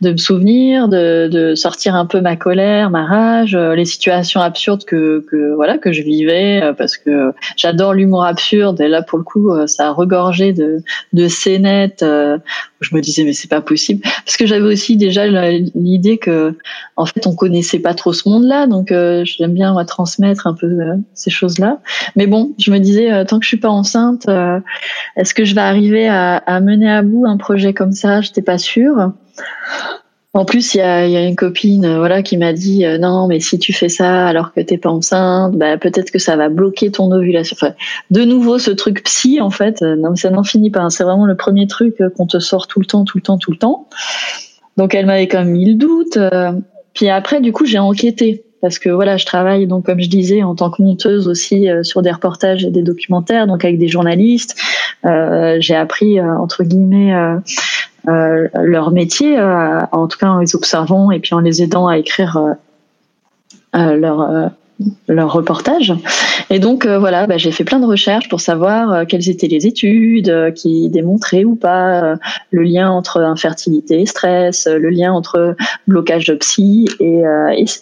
de me souvenir, de, sortir un peu ma colère, ma rage, euh, les situations absurdes que, que voilà que je vivais, parce que j'adore l'humour absurde. Et là, pour le coup, ça a regorgé de, de scénettes je me disais mais c'est pas possible, parce que j'avais aussi déjà l'idée que en fait on connaissait pas trop ce monde-là, donc j'aime bien moi, transmettre un peu ces choses-là. Mais bon, je me disais tant que je suis pas enceinte, euh, est-ce que je vais arriver à, mener à bout un projet comme ça? J'étais pas sûre. En plus, il y a, une copine, euh, voilà, qui m'a dit euh, non, mais si tu fais ça alors que t'es pas enceinte, bah, peut-être que ça va bloquer ton ovulation. de nouveau, ce truc psy, en fait, non, ça n'en finit pas. Hein. C'est vraiment le premier truc qu'on te sort tout le temps, tout le temps, tout le temps. Donc, elle m'avait quand même mis le doute. Puis après, du coup, j'ai enquêté parce que voilà, je travaille donc comme je disais en tant que monteuse aussi euh, sur des reportages et des documentaires, donc avec des journalistes. Euh, j'ai appris euh, entre guillemets leur métier, en tout cas en les observant et puis en les aidant à écrire leur leur reportage. Et donc euh, voilà, bah, j'ai fait plein de recherches pour savoir euh, quelles étaient les études euh, qui démontraient ou pas le lien entre infertilité et stress, le lien entre blocage de psy et,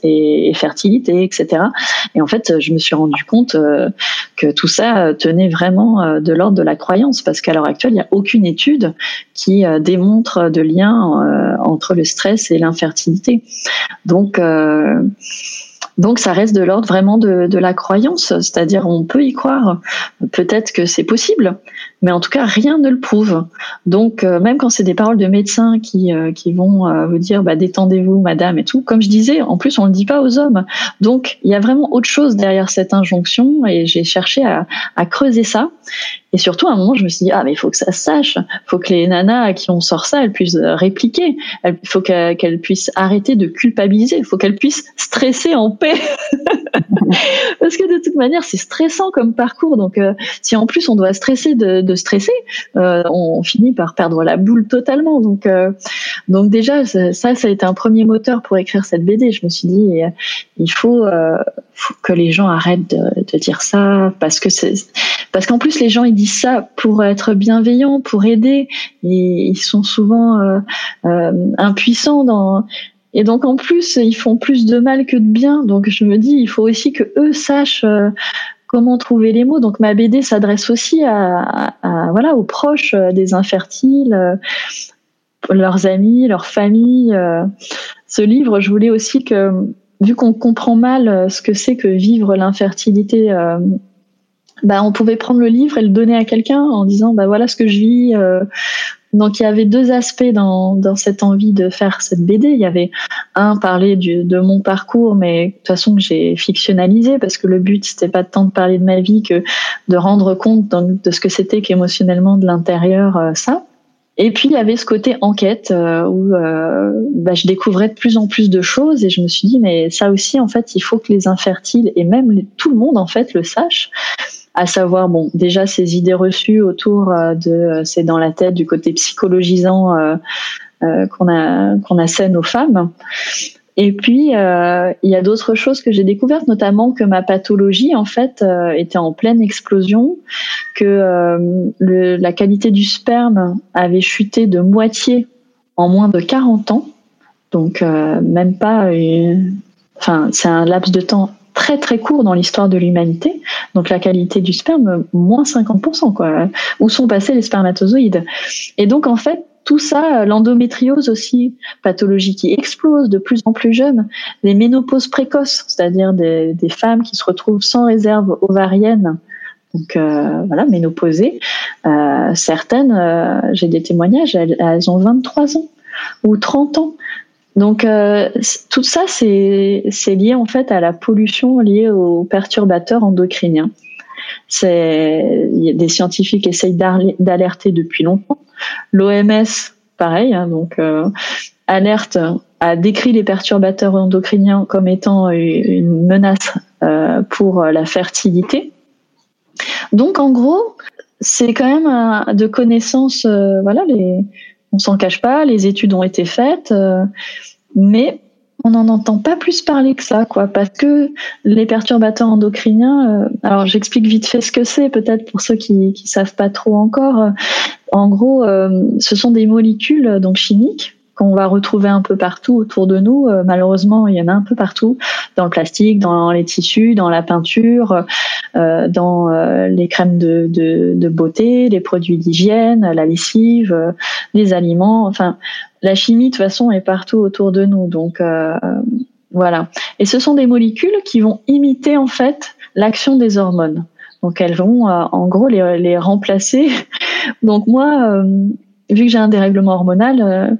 et, fertilité, etc. Et en fait, je me suis rendu compte que tout ça tenait vraiment de l'ordre de la croyance, parce qu'à l'heure actuelle, il n'y a aucune étude qui démontre de lien entre le stress et l'infertilité. Donc donc ça reste de l'ordre vraiment de, de, la croyance, c'est-à-dire on peut y croire, peut-être que c'est possible, mais en tout cas rien ne le prouve. Donc euh, même quand c'est des paroles de médecins qui, euh, qui vont euh, vous dire bah, détendez-vous madame et tout, comme je disais, en plus on le dit pas aux hommes. Donc il y a vraiment autre chose derrière cette injonction et j'ai cherché à creuser ça. Et surtout, à un moment, je me suis dit, ah, mais il faut que ça se sache. Faut que les nanas à qui on sort ça, elles puissent répliquer. Il faut qu'elles puissent arrêter de culpabiliser. Il faut qu'elles puissent stresser en paix. [LAUGHS] Parce que de toute manière, c'est stressant comme parcours. Donc, euh, si en plus on doit stresser de, stresser, euh, on finit par perdre la boule totalement. Donc, euh, donc déjà, ça, ça a été un premier moteur pour écrire cette BD. Je me suis dit, il faut, que les gens arrêtent de, dire ça parce que parce qu'en plus les gens ils disent ça pour être bienveillants, pour aider. Et ils sont souvent euh, euh, impuissants dans et donc en plus ils font plus de mal que de bien. Donc je me dis il faut aussi que eux sachent euh, comment trouver les mots. Donc ma BD s'adresse aussi à, voilà aux proches des infertiles, leurs amis, leurs familles. Ce livre, je voulais aussi que vu qu'on comprend mal ce que c'est que vivre l'infertilité bah, on pouvait prendre le livre et le donner à quelqu'un en disant bah voilà ce que je vis. Euh. Donc il y avait deux aspects dans, dans cette envie de faire cette BD. Il y avait un parler du, de mon parcours, mais de toute façon que j'ai fictionnalisé parce que le but c'était pas tant de parler de ma vie que de rendre compte de ce que c'était qu'émotionnellement de l'intérieur euh, ça. Et puis il y avait ce côté enquête euh, où bah, je découvrais de plus en plus de choses et je me suis dit mais ça aussi en fait il faut que les infertiles et même tout le monde en fait le sache à savoir bon déjà ces idées reçues autour euh, de euh, c'est dans la tête du côté psychologisant euh, qu'on a qu'on assène aux femmes. Et puis il y a d'autres choses que j'ai découvertes, notamment que ma pathologie en fait était en pleine explosion, que le, la qualité du sperme avait chuté de moitié en moins de 40 ans, donc même pas, enfin c'est un laps de temps très très court dans l'histoire de l'humanité. Donc la qualité du sperme, moins 50%. Quoi. Où sont passés les spermatozoïdes Et donc en fait, tout ça, l'endométriose aussi, pathologie qui explose de plus en plus jeune, les ménopauses précoces, c'est-à-dire des, femmes qui se retrouvent sans réserve ovarienne, donc euh, voilà, ménopausées. Euh, certaines, euh, j'ai des témoignages, elles, ont 23 ans ou 30 ans. Donc euh, tout ça, c'est lié en fait à la pollution liée aux perturbateurs endocriniens. Des scientifiques essayent d'alerter depuis longtemps. L'OMS, pareil, hein, donc euh, alerte a décrit les perturbateurs endocriniens comme étant une menace euh, pour la fertilité. Donc en gros, c'est quand même de connaissances, voilà, les, on s'en cache pas, les études ont été faites, euh, mais on n'en entend pas plus parler que ça, quoi, parce que les perturbateurs endocriniens, euh, alors j'explique vite fait ce que c'est, peut-être pour ceux qui ne savent pas trop encore. En gros, euh, ce sont des molécules donc chimiques qu'on va retrouver un peu partout autour de nous. Euh, malheureusement, il y en a un peu partout, dans le plastique, dans les tissus, dans la peinture, euh, dans euh, les crèmes de, de, de, beauté, les produits d'hygiène, la lessive, euh, les aliments. Enfin, la chimie, de toute façon, est partout autour de nous. Donc, voilà. Et ce sont des molécules qui vont imiter, en fait, l'action des hormones. Donc, elles vont, en gros, les, les remplacer. [LAUGHS] Donc, moi, vu que j'ai un dérèglement hormonal,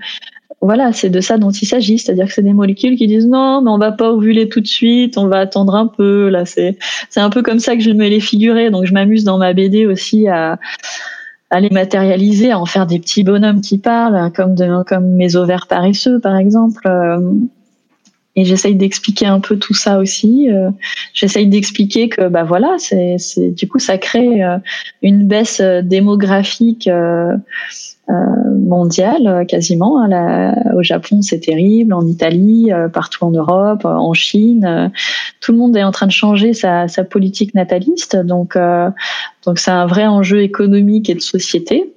voilà, c'est de ça dont il s'agit, c'est-à-dire que c'est des molécules qui disent non, mais on va pas ovuler tout de suite, on va attendre un peu. Là, c'est c'est un peu comme ça que je me les figurer. Donc, je m'amuse dans ma BD aussi à les matérialiser, à en faire des petits bonhommes qui parlent, comme de, comme mes ovaires paresseux, par exemple. Et j'essaye d'expliquer un peu tout ça aussi. Euh, j'essaye d'expliquer que bah voilà, c'est, c'est du coup ça crée euh, une baisse euh, démographique mondiale quasiment. Hein. au Japon, c'est terrible, en Italie, partout en Europe, en Chine, tout le monde est en train de changer sa politique nataliste. Donc donc c'est un vrai enjeu économique et de société.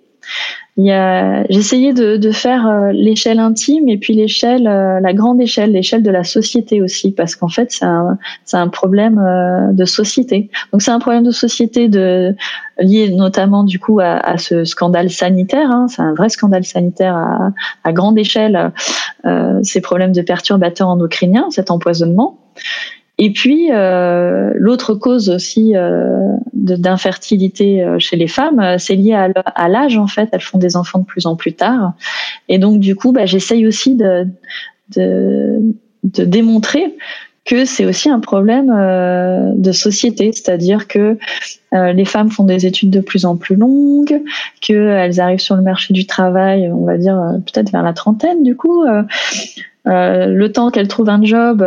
J'essayais de, de faire euh, l'échelle intime et puis l'échelle, euh, la grande échelle, l'échelle de la société aussi, parce qu'en fait, c'est un, un problème euh, de société. Donc c'est un problème de société de, lié notamment du coup à, à ce scandale sanitaire. Hein. C'est un vrai scandale sanitaire à, à grande échelle, euh, ces problèmes de perturbateurs endocriniens, cet empoisonnement. Et puis euh, l'autre cause aussi euh, d'infertilité euh, chez les femmes, euh, c'est lié à l'âge en fait. Elles font des enfants de plus en plus tard, et donc du coup, bah, j'essaye aussi de, de, de démontrer que c'est aussi un problème euh, de société, c'est-à-dire que les femmes font des études de plus en plus longues, qu'elles arrivent sur le marché du travail, on va dire peut-être vers la trentaine du coup. le temps qu'elles trouvent un job,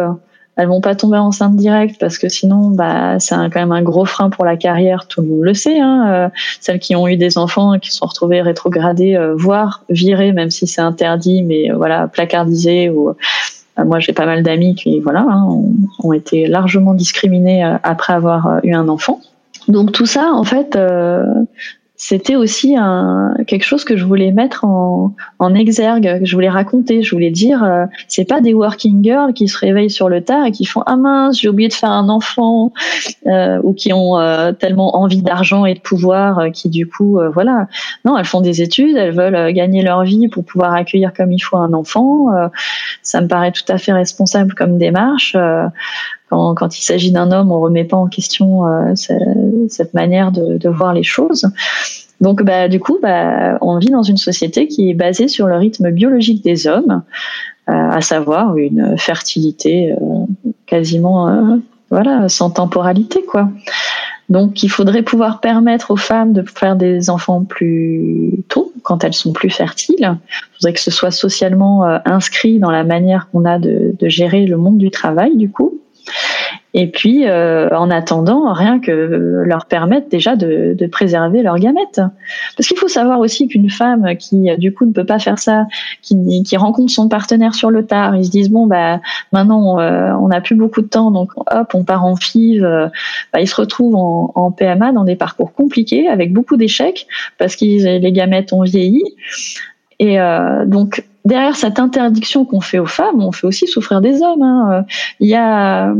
elles vont pas tomber enceinte directe parce que sinon, bah, c'est quand même un gros frein pour la carrière. Tout le monde le sait. Hein. Euh, celles qui ont eu des enfants qui sont retrouvées rétrogradées, euh, voire virées, même si c'est interdit, mais euh, voilà, placardisées ou moi, j'ai pas mal d'amis qui, voilà, hein, ont, été largement discriminés après avoir eu un enfant. Donc tout ça, en fait, c'était aussi un, quelque chose que je voulais mettre en, en exergue, que je voulais raconter. Je voulais dire, euh, c'est pas des working girls qui se réveillent sur le tard et qui font ah mince, j'ai oublié de faire un enfant, euh, ou qui ont euh, tellement envie d'argent et de pouvoir euh, qui du coup, voilà. Non, elles font des études, elles veulent gagner leur vie pour pouvoir accueillir comme il faut un enfant. ça me paraît tout à fait responsable comme démarche. Quand, il s'agit d'un homme, on remet pas en question euh, cette manière de, voir les choses. Donc, bah, du coup, bah, on vit dans une société qui est basée sur le rythme biologique des hommes, euh, à savoir une fertilité euh, quasiment, sans temporalité. Donc, il faudrait pouvoir permettre aux femmes de faire des enfants plus tôt, quand elles sont plus fertiles. Il faudrait que ce soit socialement inscrit dans la manière qu'on a de gérer le monde du travail, du coup. Et puis, euh, en attendant, rien que leur permettre déjà de, préserver leurs gamètes. Parce qu'il faut savoir aussi qu'une femme qui, du coup, ne peut pas faire ça, qui, rencontre son partenaire sur le tard, ils se disent, bon, bah, maintenant, euh, on n'a plus beaucoup de temps, donc hop, on part en FIV, euh, bah, ils se retrouvent en, en, PMA dans des parcours compliqués, avec beaucoup d'échecs, parce que les gamètes ont vieilli. Et donc, derrière cette interdiction qu'on fait aux femmes, on fait aussi souffrir des hommes. Hein. Il y a,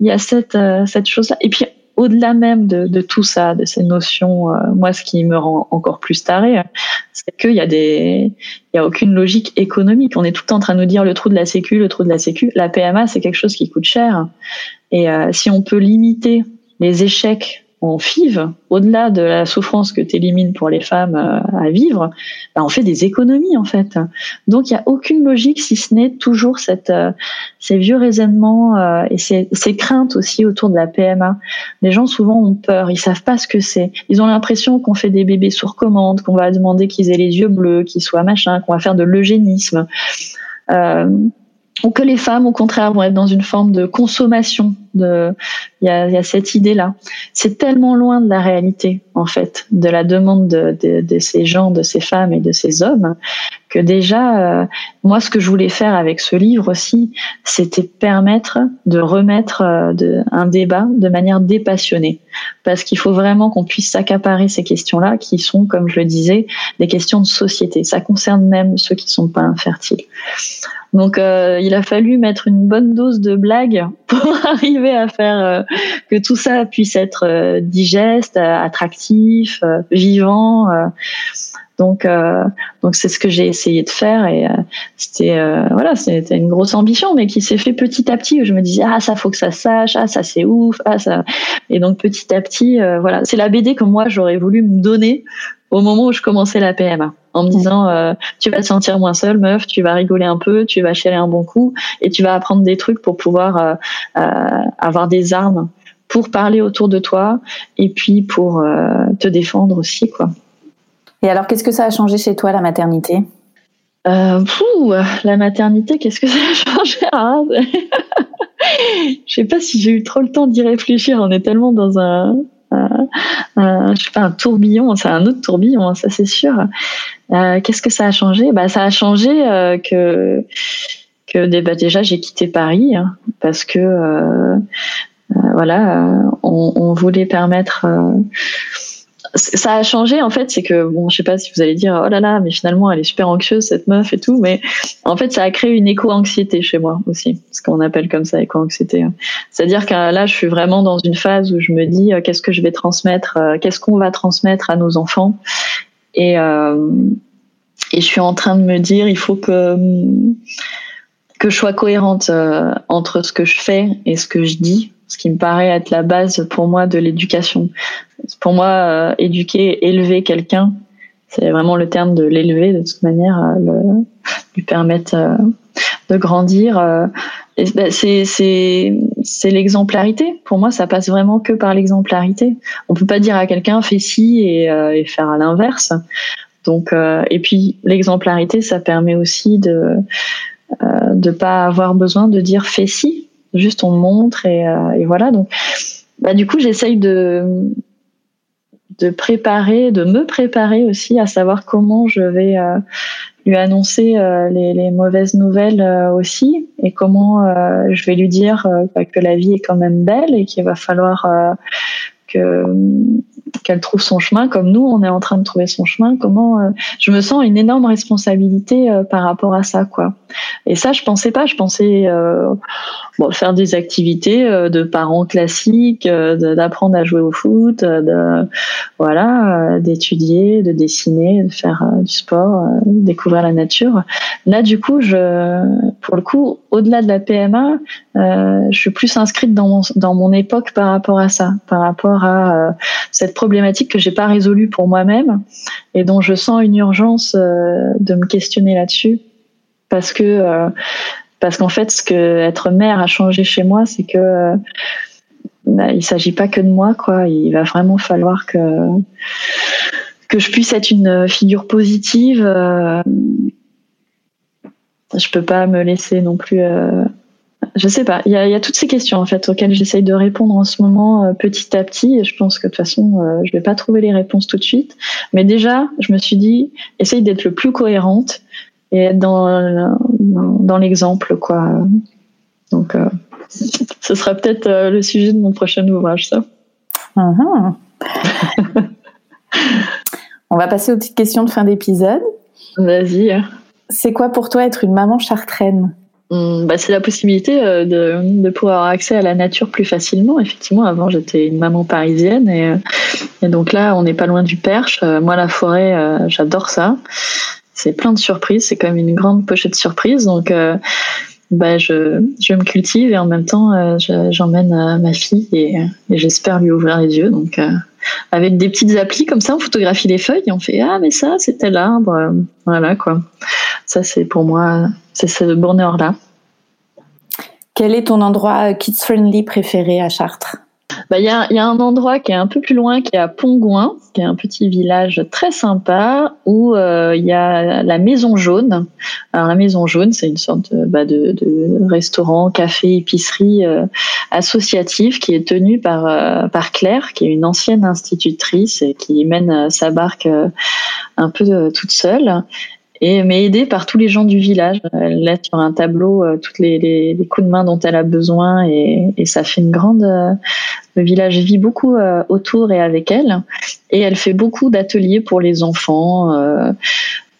il y a cette, euh, cette chose-là. Et puis, au-delà même de, de, tout ça, de ces notions, euh, moi, ce qui me rend encore plus taré, c'est qu'il y a des, il y a aucune logique économique. On est tout le temps en train de nous dire le trou de la sécu, le trou de la sécu. La PMA, c'est quelque chose qui coûte cher. Et euh, si on peut limiter les échecs en FIV, au-delà de la souffrance que tu élimines pour les femmes euh, à vivre, bah, on fait des économies en fait. Donc il n'y a aucune logique si ce n'est toujours euh, ces vieux raisonnements euh, et ces, craintes aussi autour de la PMA. Les gens souvent ont peur, ils savent pas ce que c'est. Ils ont l'impression qu'on fait des bébés sur commande, qu'on va demander qu'ils aient les yeux bleus, qu'ils soient machin, qu'on va faire de l'eugénisme. Ou que les femmes, au contraire, vont être dans une forme de consommation. De, il y a, cette idée-là. C'est tellement loin de la réalité, en fait, de la demande de, ces gens, de ces femmes et de ces hommes, que déjà, euh, moi, ce que je voulais faire avec ce livre aussi, c'était permettre de remettre euh, un débat de manière dépassionnée, parce qu'il faut vraiment qu'on puisse s'accaparer ces questions-là, qui sont, comme je le disais, des questions de société. Ça concerne même ceux qui sont pas infertiles. Donc euh, il a fallu mettre une bonne dose de blague pour [LAUGHS] arriver à faire euh, que tout ça puisse être euh, digeste, attractif, vivant. donc donc c'est ce que j'ai essayé de faire et c'était voilà c'était une grosse ambition mais qui s'est fait petit à petit. Je me disais ah ça faut que ça sache, ah ça c'est ouf, ah ça et donc petit à petit voilà c'est la BD que moi j'aurais voulu me donner au moment où je commençais la PMA en me disant euh, tu vas te sentir moins seule meuf tu vas rigoler un peu tu vas chialer un bon coup et tu vas apprendre des trucs pour pouvoir euh, euh, avoir des armes pour parler autour de toi et puis pour te défendre aussi quoi et alors qu'est-ce que ça a changé chez toi la maternité? La maternité, qu'est-ce que [LAUGHS] ça a changé? Ah, [LAUGHS] Je sais pas si j'ai eu trop le temps d'y réfléchir. On est tellement dans un, je sais pas, un tourbillon. C'est un autre tourbillon, hein, ça c'est sûr. Euh, qu'est-ce que ça a changé? Bah, ça a changé euh, que bah, déjà j'ai quitté Paris hein, parce que euh, voilà, on, voulait permettre ça a changé en fait, c'est que bon, je sais pas si vous allez dire oh là là, mais finalement elle est super anxieuse cette meuf et tout, mais en fait ça a créé une éco-anxiété chez moi aussi, ce qu'on appelle comme ça éco-anxiété. C'est-à-dire que là je suis vraiment dans une phase où je me dis euh, qu'est-ce que je vais transmettre, euh, qu'est-ce qu'on va transmettre à nos enfants, et euh, et je suis en train de me dire il faut que que je sois cohérente entre ce que je fais et ce que je dis ce qui me paraît être la base pour moi de l'éducation. Pour moi, euh, éduquer, élever quelqu'un, c'est vraiment le terme de l'élever de toute manière, euh, le, [LAUGHS] lui permettre euh, de grandir. Bah, c'est c'est l'exemplarité. Pour moi, ça passe vraiment que par l'exemplarité. On peut pas dire à quelqu'un fais ci et, et faire à l'inverse. Donc et puis l'exemplarité, ça permet aussi de de pas avoir besoin de dire fais ci Juste on montre et, euh, et voilà. Donc, bah, du coup, j'essaye de de préparer, de me préparer aussi à savoir comment je vais euh, lui annoncer euh, les, les, mauvaises nouvelles aussi et comment je vais lui dire bah, que la vie est quand même belle et qu'il va falloir que qu'elle trouve son chemin comme nous on est en train de trouver son chemin comment euh, je me sens une énorme responsabilité euh, par rapport à ça quoi. Et ça je pensais pas. Je pensais euh, bon faire des activités de parents classiques d'apprendre à jouer au foot de voilà d'étudier de dessiner de faire du sport découvrir la nature. Là du coup je pour le coup au-delà de la PMA je suis plus inscrite dans mon dans mon époque par rapport à ça par rapport à cette problématique que j'ai pas résolue pour moi-même et dont je sens une urgence euh, de me questionner là-dessus. Parce que euh, parce qu'en fait ce que être mère a changé chez moi c'est que euh, bah, il s'agit pas que de moi quoi. Il va vraiment falloir que que je puisse être une figure positive. Je peux pas me laisser non plus je sais pas. Il y a, toutes ces questions en fait auxquelles j'essaye de répondre en ce moment euh, petit à petit. Et je pense que de toute façon, euh, je vais pas trouver les réponses tout de suite. Mais déjà, je me suis dit, essaye d'être le plus cohérente et être dans dans, l'exemple quoi. Donc, euh, ce sera peut-être le sujet de mon prochain ouvrage, ça. Uh-huh. [LAUGHS] On va passer aux petites questions de fin d'épisode. Vas-y. C'est quoi pour toi être une maman chartraine? Bah, c'est la possibilité euh, de, de, pouvoir avoir accès à la nature plus facilement. Effectivement, avant j'étais une maman parisienne et, euh, et donc là on n'est pas loin du Perche. Euh, moi la forêt, j'adore ça. C'est plein de surprises. C'est comme une grande pochette de surprises. Donc bah, je, je me cultive et en même temps j'emmène ma fille et, j'espère lui ouvrir les yeux. Donc avec des petites applis comme ça, on photographie les feuilles et on fait ah mais ça c'était l'arbre. Voilà quoi. Ça c'est pour moi c'est ce bonheur-là. Quel est ton endroit kids-friendly préféré à Chartres? Bah, il y, a, y, a, un endroit qui est un peu plus loin, qui est à Pongouin, qui est un petit village très sympa, où euh, il y a la Maison Jaune. Alors la Maison Jaune, c'est une sorte de, bah, de, de, restaurant, café, épicerie euh, qui est tenu par, euh, par Claire, qui est une ancienne institutrice et qui mène sa barque un peu toute seule et mais aidée par tous les gens du village. Elle laisse sur un tableau euh, toutes les, les, les, coups de main dont elle a besoin et, et ça fait une grande. Euh, le village vit beaucoup euh, autour et avec elle et elle fait beaucoup d'ateliers pour les enfants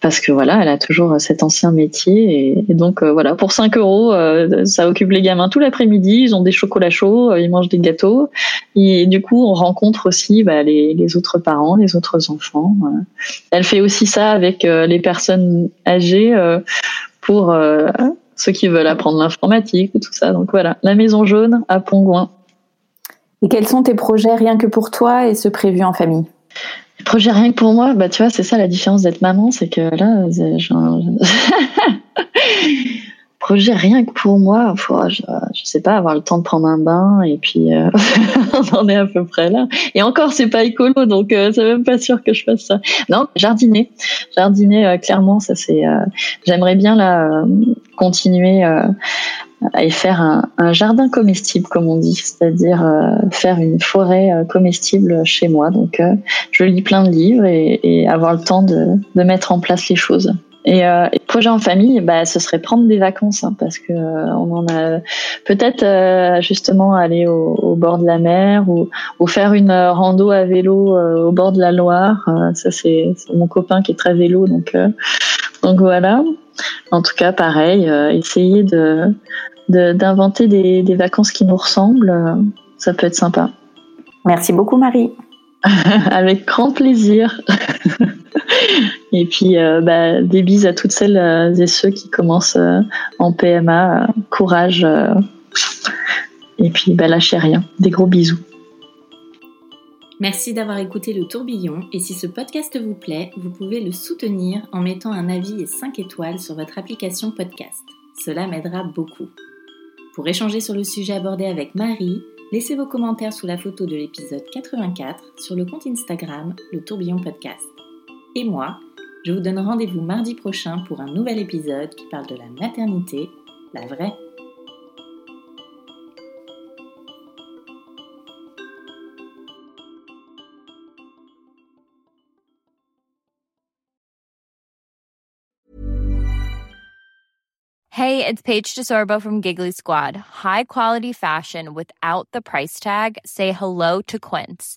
parce que voilà, elle a toujours cet ancien métier et, donc euh, voilà, pour 5 euros, euh, ça occupe les gamins tout l'après-midi. Ils ont des chocolats chauds, euh, ils mangent des gâteaux et du coup, on rencontre aussi bah, les, autres parents, les autres enfants. Elle fait aussi ça avec les personnes âgées pour ceux qui veulent apprendre l'informatique ou tout ça. Donc voilà, la Maison Jaune à Pongouin. Et quels sont tes projets rien que pour toi et ceux prévus en famille? Projet rien que pour moi, bah tu vois, c'est ça la différence d'être maman, c'est que là, [LAUGHS] [LAUGHS] rien que pour moi. Je, je, sais pas, avoir le temps de prendre un bain et puis euh, [LAUGHS] on en est à peu près là. Et encore, c'est pas écolo, donc euh, c'est même pas sûr que je fasse ça. Non, jardiner, jardiner euh, clairement, ça c'est. J'aimerais bien là continuer à faire un, jardin comestible, comme on dit, c'est-à-dire faire une forêt comestible chez moi. Donc, je lis plein de livres et, et avoir le temps de mettre en place les choses. Et, euh, projet en famille, bah, ce serait prendre des vacances, hein, parce que euh, on en a peut-être euh, justement aller au, au, bord de la mer ou, ou faire une euh, rando à vélo au bord de la Loire. ça c'est mon copain qui est très vélo, donc donc voilà. En tout cas, pareil, essayer de d'inventer des, des vacances qui nous ressemblent, ça peut être sympa. Merci beaucoup, Marie. [LAUGHS] Avec grand plaisir. [LAUGHS] [LAUGHS] et puis, euh, bah, des bises à toutes celles euh, et ceux qui commencent euh, en PMA. courage. et puis, bah, lâchez rien. Des gros bisous. Merci d'avoir écouté le tourbillon et si ce podcast vous plaît, vous pouvez le soutenir en mettant un avis et 5 étoiles sur votre application podcast. Cela m'aidera beaucoup. Pour échanger sur le sujet abordé avec Marie, Laissez vos commentaires sous la photo de l'épisode 84 sur le compte Instagram Le Tourbillon Podcast. Et moi, je vous donne rendez-vous mardi prochain pour un nouvel épisode qui parle de la maternité, la vraie. Hey, it's Paige DeSorbo from Giggly Squad. High quality fashion without the price tag. Say hello to Quince.